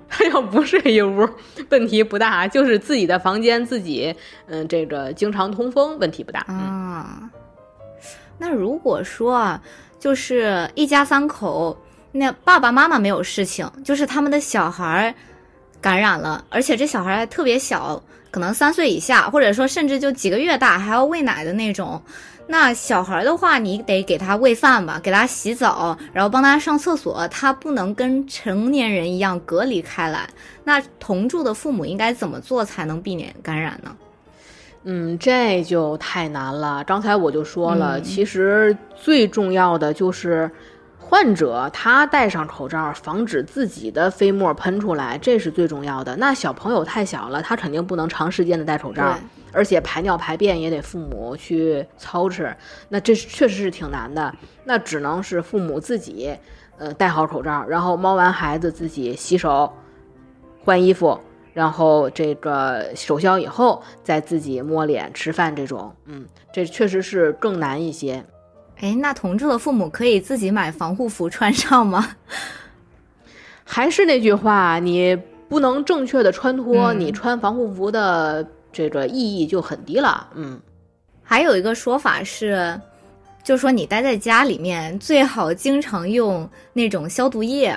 他要不睡一屋，问题不大，就是自己的房间自己，嗯，这个经常通风，问题不大啊。那如果说啊，就是一家三口，那爸爸妈妈没有事情，就是他们的小孩感染了，而且这小孩还特别小，可能三岁以下，或者说甚至就几个月大，还要喂奶的那种。那小孩的话，你得给他喂饭吧，给他洗澡，然后帮他上厕所，他不能跟成年人一样隔离开来。那同住的父母应该怎么做才能避免感染呢？嗯，这就太难了。刚才我就说了，其实最重要的就是患者他戴上口罩，防止自己的飞沫喷出来，这是最重要的。那小朋友太小了，他肯定不能长时间的戴口罩。而且排尿排便也得父母去操持，那这确实是挺难的。那只能是父母自己，呃，戴好口罩，然后猫完孩子自己洗手、换衣服，然后这个手消以后再自己摸脸吃饭这种。嗯，这确实是更难一些。哎，那同住的父母可以自己买防护服穿上吗？(laughs) 还是那句话，你不能正确的穿脱，你穿防护服的。这个意义就很低了，嗯，还有一个说法是，就说你待在家里面最好经常用那种消毒液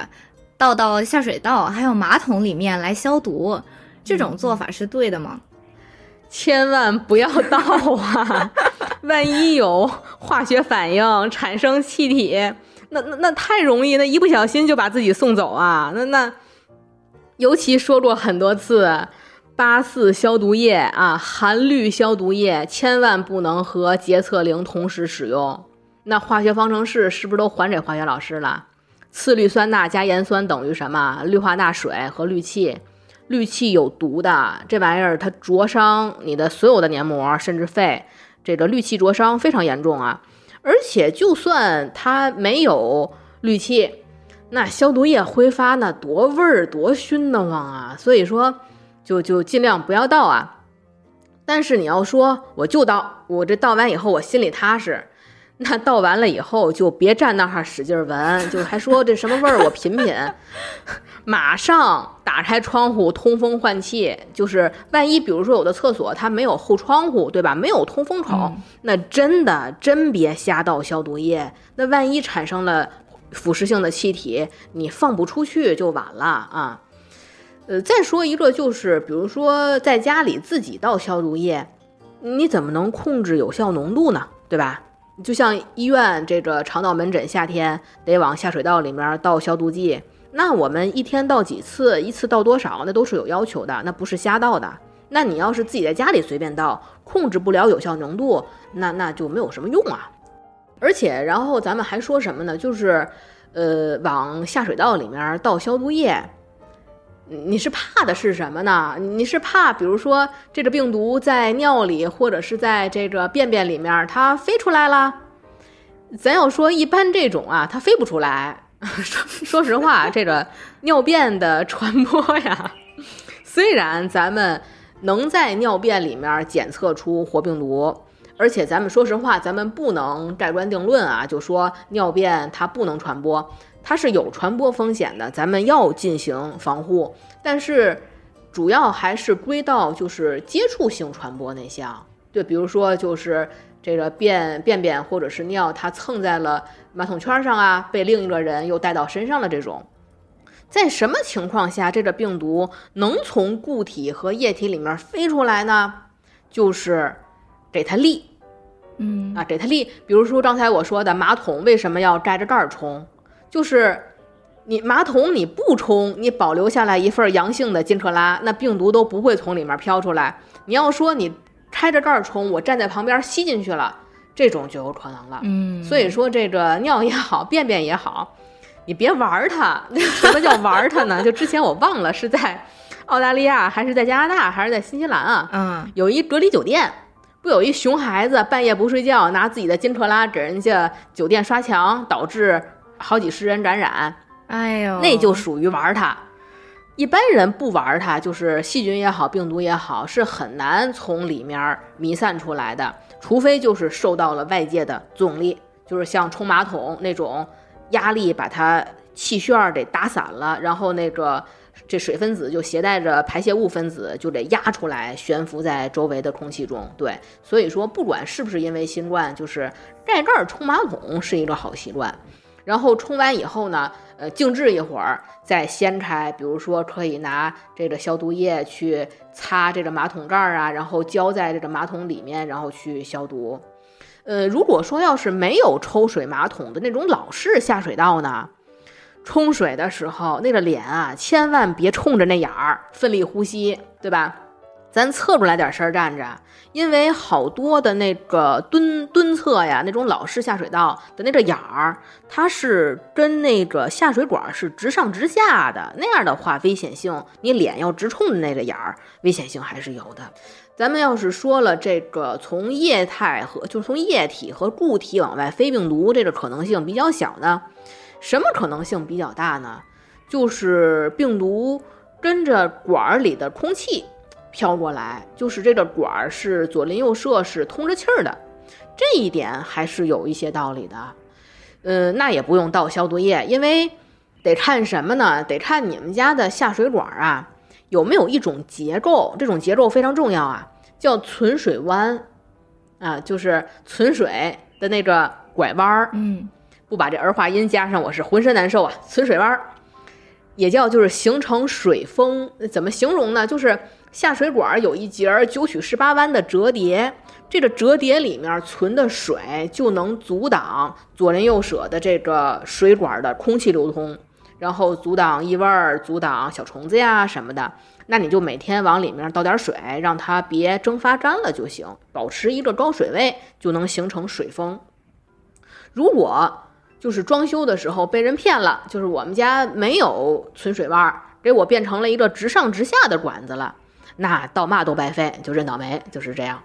倒到下水道还有马桶里面来消毒，这种做法是对的吗？千万不要倒啊！万一有化学反应产生气体，那那那太容易，那一不小心就把自己送走啊！那那，尤其说过很多次。八四消毒液啊，含氯消毒液千万不能和洁厕灵同时使用。那化学方程式是不是都还给化学老师了？次氯酸钠加盐酸等于什么？氯化钠水和氯气。氯气有毒的，这玩意儿它灼伤你的所有的黏膜，甚至肺。这个氯气灼伤非常严重啊！而且就算它没有氯气，那消毒液挥发那多味儿多熏得慌啊！所以说。就就尽量不要倒啊，但是你要说我就倒，我这倒完以后我心里踏实，那倒完了以后就别站那哈使劲闻，就还说这什么味儿我品品，(laughs) 马上打开窗户通风换气，就是万一比如说有的厕所它没有后窗户，对吧？没有通风口，那真的真别瞎倒消毒液，那万一产生了腐蚀性的气体，你放不出去就晚了啊。呃，再说一个就是，比如说在家里自己倒消毒液，你怎么能控制有效浓度呢？对吧？就像医院这个肠道门诊，夏天得往下水道里面倒消毒剂，那我们一天倒几次，一次倒多少，那都是有要求的，那不是瞎倒的。那你要是自己在家里随便倒，控制不了有效浓度，那那就没有什么用啊。而且，然后咱们还说什么呢？就是，呃，往下水道里面倒消毒液。你是怕的是什么呢？你是怕，比如说这个病毒在尿里或者是在这个便便里面它飞出来了。咱要说一般这种啊，它飞不出来。(laughs) 说说实话，这个尿便的传播呀，(laughs) 虽然咱们能在尿便里面检测出活病毒，而且咱们说实话，咱们不能盖棺定论啊，就说尿便它不能传播。它是有传播风险的，咱们要进行防护，但是主要还是归到就是接触性传播那项，对，比如说就是这个便便便或者是尿，它蹭在了马桶圈上啊，被另一个人又带到身上了这种，在什么情况下这个病毒能从固体和液体里面飞出来呢？就是给它立，嗯啊，给它立，比如说刚才我说的马桶为什么要盖着盖儿冲？就是你马桶你不冲，你保留下来一份阳性的金克拉，那病毒都不会从里面飘出来。你要说你开着盖儿冲，我站在旁边吸进去了，这种就有可能了。嗯，所以说这个尿也好，便便也好，(laughs) 你别玩它。什么叫玩它呢？就之前我忘了是在澳大利亚还是在加拿大还是在新西兰啊？嗯，有一隔离酒店，不有一熊孩子半夜不睡觉，拿自己的金克拉给人家酒店刷墙，导致。好几十人感染，哎呦，那就属于玩它。一般人不玩它，就是细菌也好，病毒也好，是很难从里面弥散出来的。除非就是受到了外界的作用力，就是像冲马桶那种压力把它气旋给打散了，然后那个这水分子就携带着排泄物分子就得压出来，悬浮在周围的空气中。对，所以说不管是不是因为新冠，就是盖盖冲马桶是一个好习惯。然后冲完以后呢，呃，静置一会儿再掀开，比如说可以拿这个消毒液去擦这个马桶盖儿啊，然后浇在这个马桶里面，然后去消毒。呃，如果说要是没有抽水马桶的那种老式下水道呢，冲水的时候那个脸啊，千万别冲着那眼儿奋力呼吸，对吧？咱侧出来点身站着，因为好多的那个蹲蹲侧呀，那种老式下水道的那个眼儿，它是跟那个下水管是直上直下的，那样的话危险性，你脸要直冲着那个眼儿，危险性还是有的。咱们要是说了这个从液态和就是从液体和固体往外飞病毒，这个可能性比较小呢，什么可能性比较大呢？就是病毒跟着管儿里的空气。飘过来，就是这个管儿是左邻右舍是通着气儿的，这一点还是有一些道理的。嗯，那也不用倒消毒液，因为得看什么呢？得看你们家的下水管啊有没有一种结构，这种结构非常重要啊，叫存水弯啊，就是存水的那个拐弯儿。嗯，不把这儿化音加上，我是浑身难受啊。存水弯儿也叫就是形成水封，怎么形容呢？就是。下水管有一节九曲十八弯的折叠，这个折叠里面存的水就能阻挡左邻右舍的这个水管的空气流通，然后阻挡异味儿、阻挡小虫子呀什么的。那你就每天往里面倒点水，让它别蒸发干了就行，保持一个高水位就能形成水封。如果就是装修的时候被人骗了，就是我们家没有存水弯，给我变成了一个直上直下的管子了。那倒嘛都白费，就认倒霉，就是这样。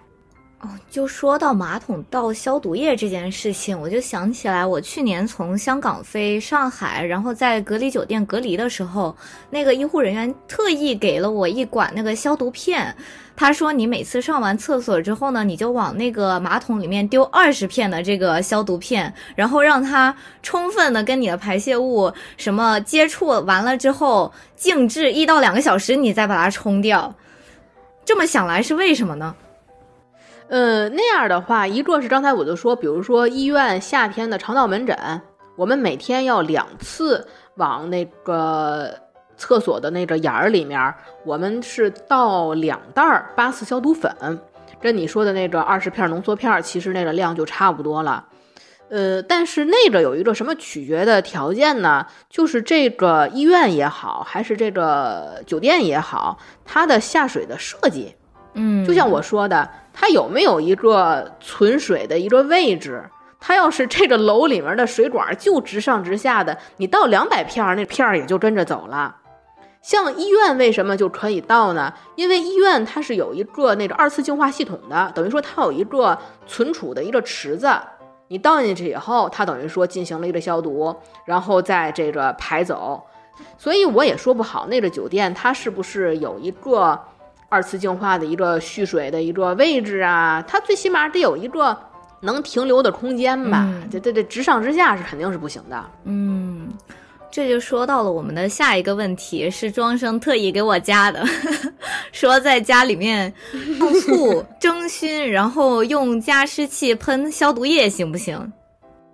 哦，就说到马桶倒消毒液这件事情，我就想起来，我去年从香港飞上海，然后在隔离酒店隔离的时候，那个医护人员特意给了我一管那个消毒片。他说，你每次上完厕所之后呢，你就往那个马桶里面丢二十片的这个消毒片，然后让它充分的跟你的排泄物什么接触完了之后，静置一到两个小时，你再把它冲掉。这么想来是为什么呢？呃，那样的话，一个是刚才我就说，比如说医院夏天的肠道门诊，我们每天要两次往那个厕所的那个眼儿里面，我们是倒两袋儿八四消毒粉。跟你说的那个二十片浓缩片，其实那个量就差不多了。呃，但是那个有一个什么取决的条件呢？就是这个医院也好，还是这个酒店也好，它的下水的设计，嗯，就像我说的，它有没有一个存水的一个位置？它要是这个楼里面的水管就直上直下的，你倒两百片儿，那片儿也就跟着走了。像医院为什么就可以倒呢？因为医院它是有一个那个二次净化系统的，等于说它有一个存储的一个池子。你倒进去以后，它等于说进行了一个消毒，然后再这个排走，所以我也说不好那个酒店它是不是有一个二次净化的一个蓄水的一个位置啊？它最起码得有一个能停留的空间吧？这这这直上直下是肯定是不行的。嗯。这就说到了我们的下一个问题，是庄生特意给我加的，(laughs) 说在家里面用醋 (laughs) 蒸熏，然后用加湿器喷消毒液行不行？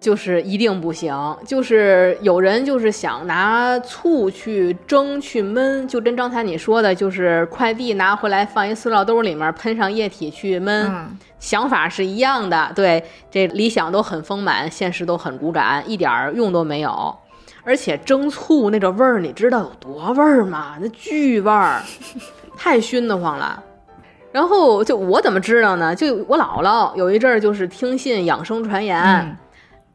就是一定不行，就是有人就是想拿醋去蒸去焖，就跟刚才你说的，就是快递拿回来放一塑料兜里面喷上液体去焖，想法是一样的。对，这理想都很丰满，现实都很骨感，一点用都没有。而且蒸醋那个味儿，你知道有多味儿吗？那巨味儿，(laughs) 太熏得慌了。然后就我怎么知道呢？就我姥姥有一阵儿就是听信养生传言，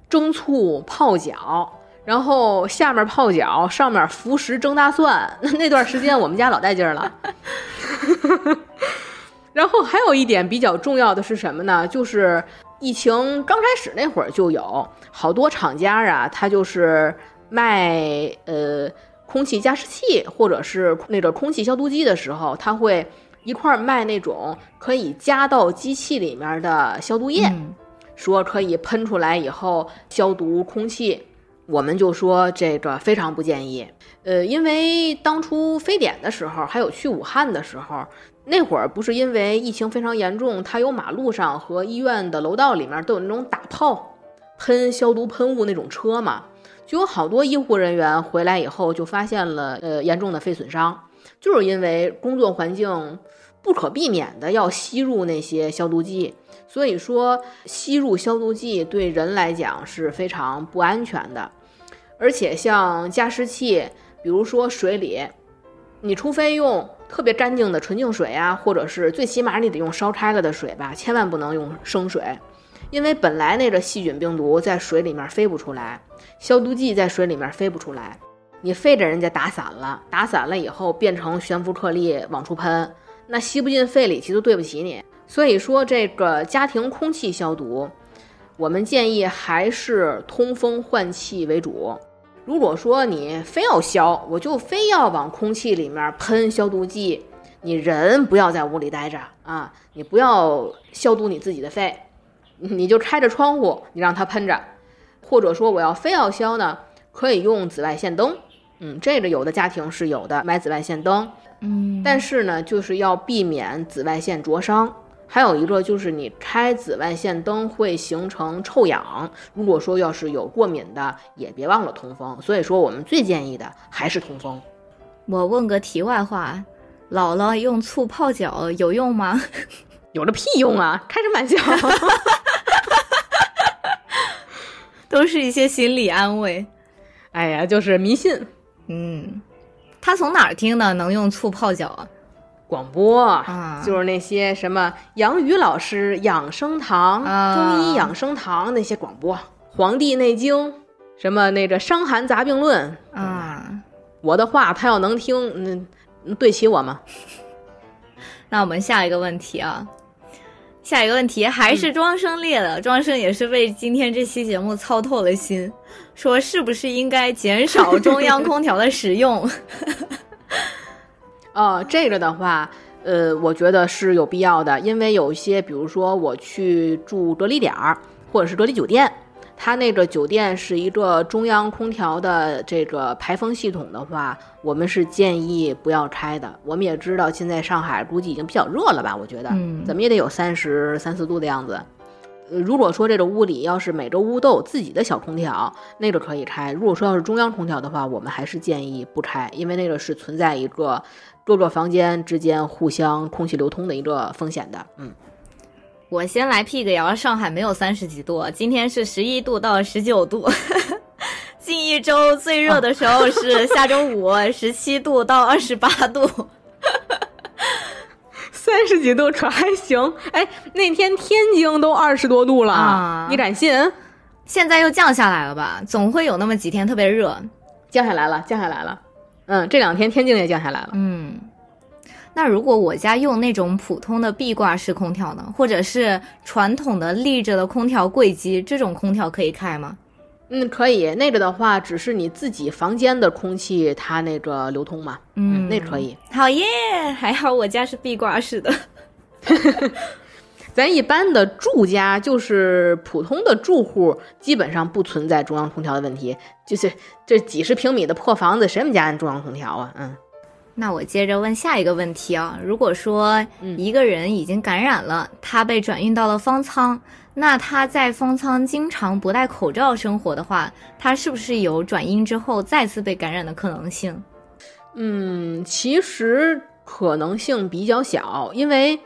蒸醋泡脚，然后下面泡脚，上面服食蒸大蒜。那那段时间我们家老带劲儿了。(laughs) 然后还有一点比较重要的是什么呢？就是疫情刚开始那会儿就有好多厂家啊，他就是。卖呃空气加湿器或者是那个空气消毒机的时候，他会一块卖那种可以加到机器里面的消毒液，说可以喷出来以后消毒空气。我们就说这个非常不建议。呃，因为当初非典的时候，还有去武汉的时候，那会儿不是因为疫情非常严重，它有马路上和医院的楼道里面都有那种打炮喷消毒喷雾那种车嘛。就有好多医护人员回来以后就发现了呃严重的肺损伤，就是因为工作环境不可避免的要吸入那些消毒剂，所以说吸入消毒剂对人来讲是非常不安全的。而且像加湿器，比如说水里，你除非用特别干净的纯净水啊，或者是最起码你得用烧开了的水吧，千万不能用生水。因为本来那个细菌病毒在水里面飞不出来，消毒剂在水里面飞不出来，你非着人家打散了，打散了以后变成悬浮颗粒往出喷，那吸不进肺里其实对不起你。所以说这个家庭空气消毒，我们建议还是通风换气为主。如果说你非要消，我就非要往空气里面喷消毒剂，你人不要在屋里待着啊，你不要消毒你自己的肺。你就开着窗户，你让它喷着，或者说我要非要消呢，可以用紫外线灯。嗯，这个有的家庭是有的，买紫外线灯。嗯，但是呢，就是要避免紫外线灼伤。还有一个就是你开紫外线灯会形成臭氧，如果说要是有过敏的，也别忘了通风。所以说我们最建议的还是通风。我问个题外话，姥姥用醋泡脚有用吗？(laughs) 有这屁用啊！开什么玩笑？(laughs) 都是一些心理安慰。哎呀，就是迷信。嗯，他从哪儿听的？能用醋泡脚啊？广播啊，就是那些什么杨宇老师养生堂、中医养生堂那些广播，《黄帝内经》什么那个《伤寒杂病论》啊。我的话他要能听，那对起我吗？(laughs) 那我们下一个问题啊。下一个问题还是庄生列的，庄生也是为今天这期节目操透了心，说是不是应该减少中央空调的使用？哦，(laughs) 这个的话，呃，我觉得是有必要的，因为有一些，比如说我去住隔离点儿，或者是隔离酒店。它那个酒店是一个中央空调的这个排风系统的话，我们是建议不要开的。我们也知道现在上海估计已经比较热了吧？我觉得，嗯怎么也得有三十三四度的样子。呃如果说这个屋里要是每个屋都有自己的小空调，那个可以开；如果说要是中央空调的话，我们还是建议不开，因为那个是存在一个各个房间之间互相空气流通的一个风险的。嗯，我先来辟个谣，上海没有三十几度，今天是十一度到十九度。(laughs) 近一周最热的时候是下周五，(laughs) 十七度到二十八度。(laughs) 三十几度可还行？哎，那天天津都二十多度了，啊你敢信？现在又降下来了吧？总会有那么几天特别热。降下来了，降下来了。嗯，这两天天津也降下来了。嗯，那如果我家用那种普通的壁挂式空调呢，或者是传统的立着的空调柜机，这种空调可以开吗？嗯，可以。那个的话，只是你自己房间的空气它那个流通嘛。嗯那可以。好耶，还好我家是壁挂式的。(laughs) 咱一般的住家就是普通的住户，基本上不存在中央空调的问题。就是这几十平米的破房子，谁们家安中央空调啊？嗯，那我接着问下一个问题啊，如果说一个人已经感染了，他被转运到了方舱，那他在方舱经常不戴口罩生活的话，他是不是有转阴之后再次被感染的可能性？嗯，其实可能性比较小，因为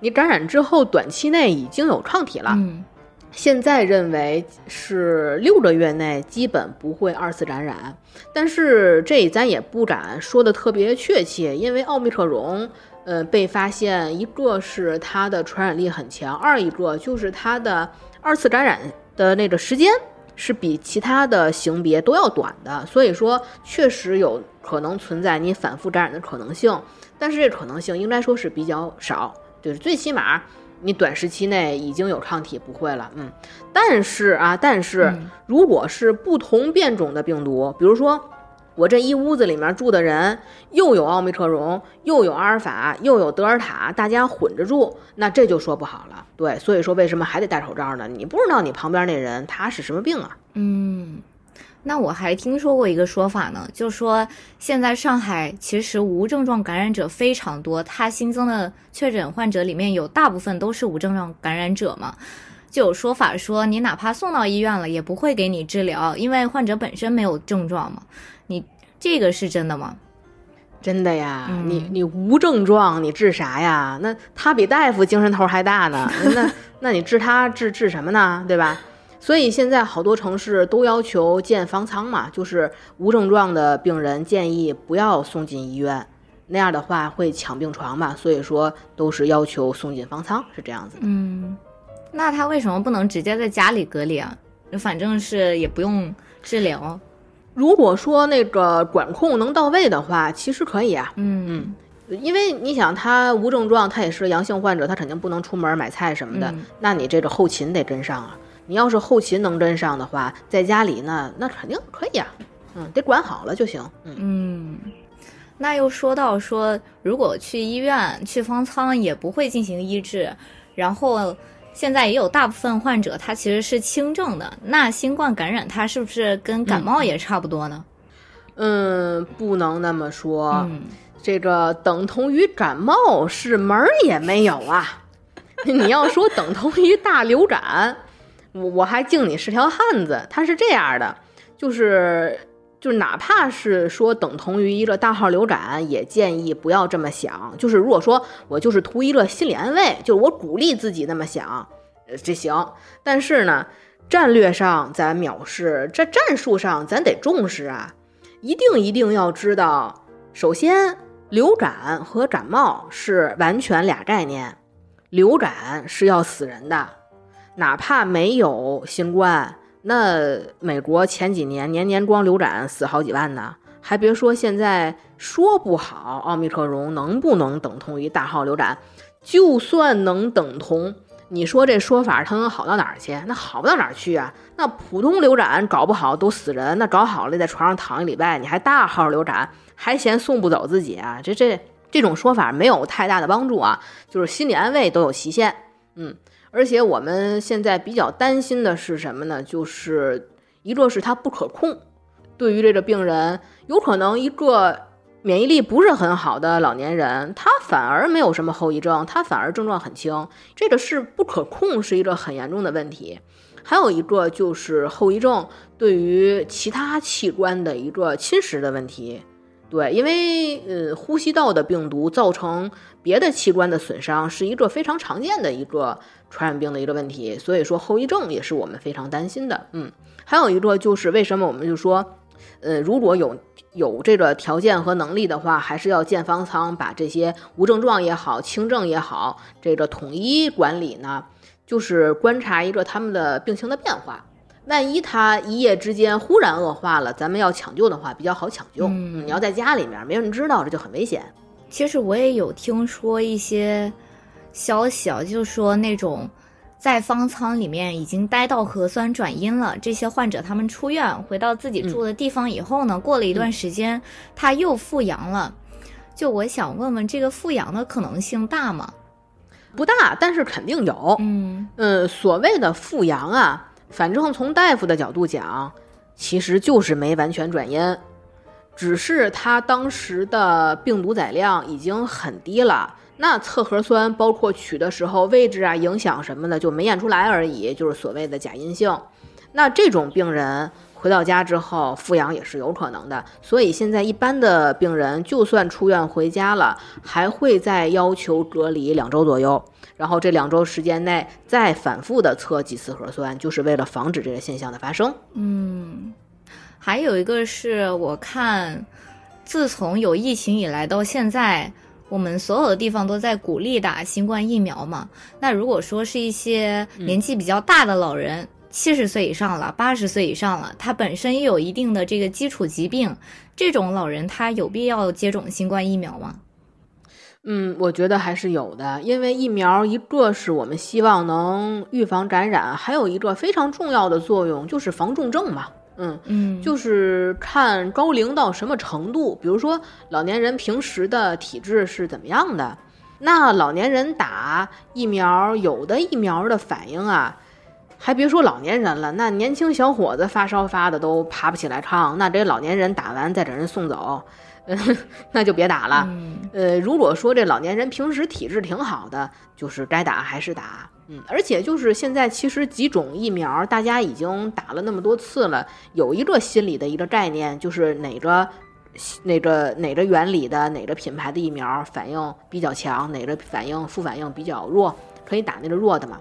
你感染之后短期内已经有抗体了。嗯现在认为是六个月内基本不会二次感染，但是这咱也不敢说的特别确切，因为奥密克戎，呃，被发现一个是它的传染力很强，二一个就是它的二次感染的那个时间是比其他的型别都要短的，所以说确实有可能存在你反复感染的可能性，但是这可能性应该说是比较少，就是最起码。你短时期内已经有抗体，不会了，嗯。但是啊，但是嗯如果是不同变种的病毒，比如说我这一屋子里面住的人又有奥密克戎，又有阿尔法，又有德尔塔，大家混着住，那这就说不好了。对，所以说为什么还得戴口罩呢？你不知道你旁边那人他是什么病啊？嗯，那我还听说过一个说法呢，就说现在上海其实无症状感染者非常多，它新增的确诊患者里面有大部分都是无症状感染者嘛。就有说法说，你哪怕送到医院了，也不会给你治疗，因为患者本身没有症状嘛。你这个是真的吗？真的呀，嗯你你无症状，你治啥呀？那他比大夫精神头还大呢，那那你治他治治什么呢？对吧？所以现在好多城市都要求建方舱嘛，就是无症状的病人建议不要送进医院，那样的话会抢病床嘛，所以说都是要求送进方舱，是这样子的。嗯，那他为什么不能直接在家里隔离啊？反正是也不用治疗。如果说那个管控能到位的话，其实可以啊，嗯因为你想他无症状，他也是阳性患者，他肯定不能出门买菜什么的，嗯那你这个后勤得跟上啊。你要是后勤能跟上的话，在家里呢，那肯定可以啊，嗯，得管好了就行，嗯。嗯，那又说到说，如果去医院去方舱也不会进行医治，然后现在也有大部分患者他其实是轻症的，那新冠感染它是不是跟感冒也差不多呢？嗯，不能那么说，嗯这个等同于感冒是门儿也没有啊。(laughs) 你要说等同于大流感，我我还敬你是条汉子。他是这样的，就是就是哪怕是说等同于一个大号流感，也建议不要这么想。就是如果说我就是图一个心理安慰，就是我鼓励自己那么想，呃，这行。但是呢，战略上咱藐视，这战术上咱得重视啊。一定一定要知道，首先流感和感冒是完全俩概念。流感是要死人的，哪怕没有新冠，那美国前几年年年光流感死好几万呢，还别说现在说不好奥密克戎能不能等同于大号流感，就算能等同。你说这说法它能好到哪儿去？那好不到哪儿去啊！那普通流感搞不好都死人，那搞好了在床上躺一礼拜，你还大号流感，还嫌送不走自己啊？这这这种说法没有太大的帮助啊，就是心理安慰都有期限。嗯，而且我们现在比较担心的是什么呢？就是一个是它不可控，对于这个病人，有可能一个免疫力不是很好的老年人，他反而没有什么后遗症，他反而症状很轻，这个是不可控，是一个很严重的问题。还有一个就是后遗症对于其他器官的一个侵蚀的问题。对，因为呃，呼吸道的病毒造成别的器官的损伤，是一个非常常见的一个传染病的一个问题，所以说后遗症也是我们非常担心的。嗯，还有一个就是为什么我们就说，呃，如果有有这个条件和能力的话，还是要建方舱，把这些无症状也好、轻症也好，这个统一管理呢，就是观察一个他们的病情的变化。万一他一夜之间忽然恶化了，咱们要抢救的话比较好抢救。嗯你要在家里面没人知道，这就很危险。其实我也有听说一些消息啊，就说那种在方舱里面已经待到核酸转阴了，这些患者他们出院回到自己住的地方以后呢，过了一段时间他又复阳了。就我想问问，这个复阳的可能性大吗？不大，但是肯定有。嗯呃，所谓的复阳啊，反正从大夫的角度讲，其实就是没完全转阴，只是他当时的病毒载量已经很低了。那测核酸，包括取的时候位置啊、影响什么的，就没验出来而已，就是所谓的假阴性。那这种病人回到家之后复阳也是有可能的，所以现在一般的病人就算出院回家了，还会再要求隔离两周左右，然后这两周时间内再反复的测几次核酸，就是为了防止这个现象的发生。嗯，还有一个是我看，自从有疫情以来到现在。我们所有的地方都在鼓励打新冠疫苗嘛？那如果说是一些年纪比较大的老人，七十岁以上了、八十岁以上了，他本身也有一定的这个基础疾病，这种老人他有必要接种新冠疫苗吗？嗯，我觉得还是有的，因为疫苗一个是我们希望能预防感染，还有一个非常重要的作用就是防重症嘛。嗯嗯，就是看高龄到什么程度，比如说老年人平时的体质是怎么样的，那老年人打疫苗，有的疫苗的反应啊，还别说老年人了，那年轻小伙子发烧发的都爬不起来炕，那这老年人打完再给人送走，嗯，(laughs) 那就别打了。嗯呃，如果说这老年人平时体质挺好的，就是该打还是打。嗯，而且就是现在其实几种疫苗大家已经打了那么多次了，有一个心理的一个概念，就是哪个哪个哪个原理的哪个品牌的疫苗反应比较强，哪个反应副反应比较弱，可以打那个弱的嘛。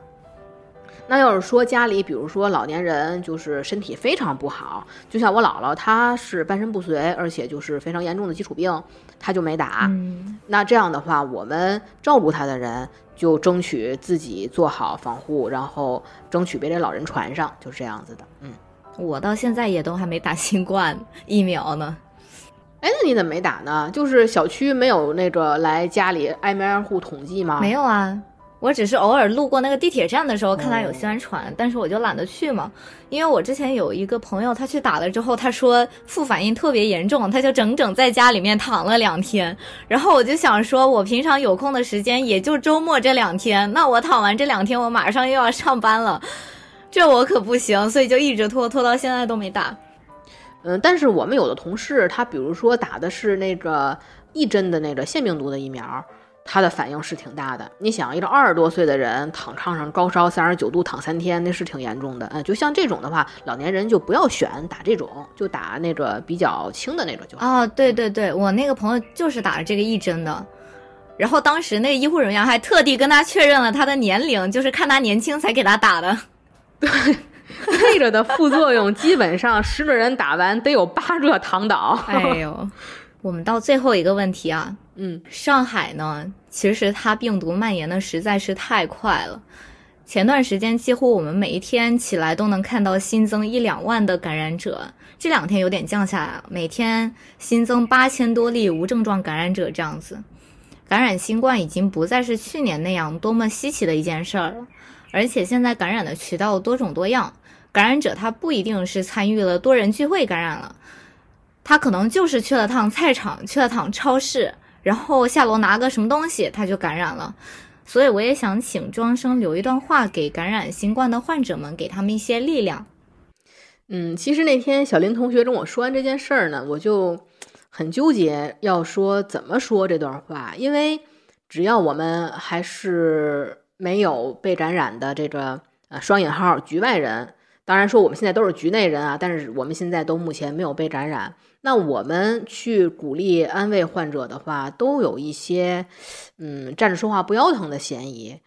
那要是说家里，比如说老年人就是身体非常不好，就像我姥姥，她是半身不遂，而且就是非常严重的基础病，她就没打。嗯那这样的话，我们照顾他的人就争取自己做好防护，然后争取别给老人传上，就是这样子的。嗯，我到现在也都还没打新冠疫苗呢。哎，那你怎么没打呢？就是小区没有那个来家里挨门挨户统计吗？没有啊，我只是偶尔路过那个地铁站的时候看他有宣传，但是我就懒得去嘛。因为我之前有一个朋友，他去打了之后，他说副反应特别严重，他就整整在家里面躺了两天。然后我就想说，我平常有空的时间也就周末这两天，那我躺完这两天，我马上又要上班了，(laughs) 这我可不行，所以就一直拖拖到现在都没打。嗯，但是我们有的同事，他比如说打的是那个一针的那个腺病毒的疫苗，他的反应是挺大的。你想，一个二十多岁的人躺炕上高烧三十九度躺三天，那是挺严重的。嗯，就像这种的话，老年人就不要选打这种，就打那个比较轻的那种就好。哦，对对对，我那个朋友就是打了这个一针的，然后当时那个医护人员还特地跟他确认了他的年龄，就是看他年轻才给他打的。对那个的副作用基本上十个人打完得有八个躺倒。(laughs) 哎呦，我们到最后一个问题啊，嗯，上海呢，其实它病毒蔓延的实在是太快了。前段时间，几乎我们每一天起来都能看到新增一两万的感染者，这两天有点降下来了，每天新增八千多例无症状感染者这样子。感染新冠已经不再是去年那样多么稀奇的一件事儿了，而且现在感染的渠道多种多样，感染者他不一定是参与了多人聚会感染了，他可能就是去了趟菜场，去了趟超市，然后下楼拿个什么东西，他就感染了。所以我也想请庄生留一段话给感染新冠的患者们，给他们一些力量。嗯，其实那天小林同学跟我说完这件事儿呢，我就很纠结，要说怎么说这段话，因为只要我们还是没有被感染的这个呃双引号局外人，当然说我们现在都是局内人啊，但是我们现在都目前没有被感染，那我们去鼓励安慰患者的话，都有一些嗯站着说话不腰疼的嫌疑。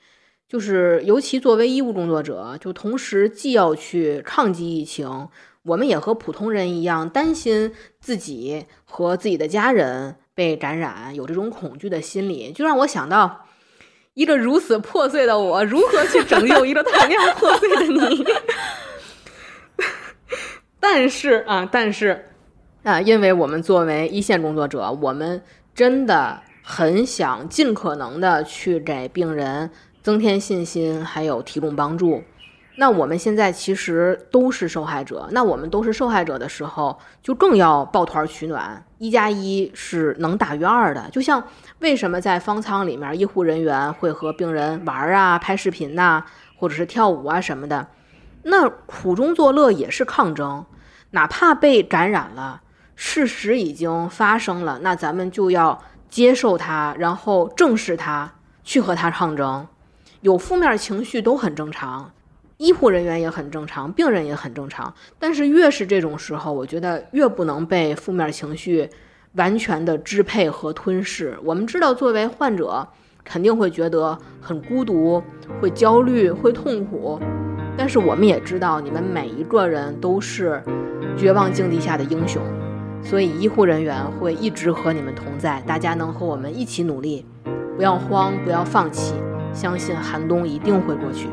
就是尤其作为医务工作者，就同时既要去抗击疫情，我们也和普通人一样担心自己和自己的家人被感染，有这种恐惧的心理，就让我想到一个如此破碎的我，如何去拯救一个同样破碎的你。(laughs) 但是啊，但是啊，因为我们作为一线工作者，我们真的很想尽可能的去给病人。增添信心，还有提供帮助。那我们现在其实都是受害者。那我们都是受害者的时候，就更要抱团取暖。一加一是能大于二的。就像为什么在方舱里面，医护人员会和病人玩啊、拍视频呐，或者是跳舞啊什么的。那苦中作乐也是抗争。哪怕被感染了，事实已经发生了，那咱们就要接受它，然后正视它，去和它抗争。有负面情绪都很正常，医护人员也很正常，病人也很正常。但是越是这种时候，我觉得越不能被负面情绪完全的支配和吞噬。我们知道，作为患者，肯定会觉得很孤独，会焦虑，会痛苦。但是我们也知道，你们每一个人都是绝望境地下的英雄，所以医护人员会一直和你们同在。大家能和我们一起努力，不要慌，不要放弃。相信寒冬一定会过去。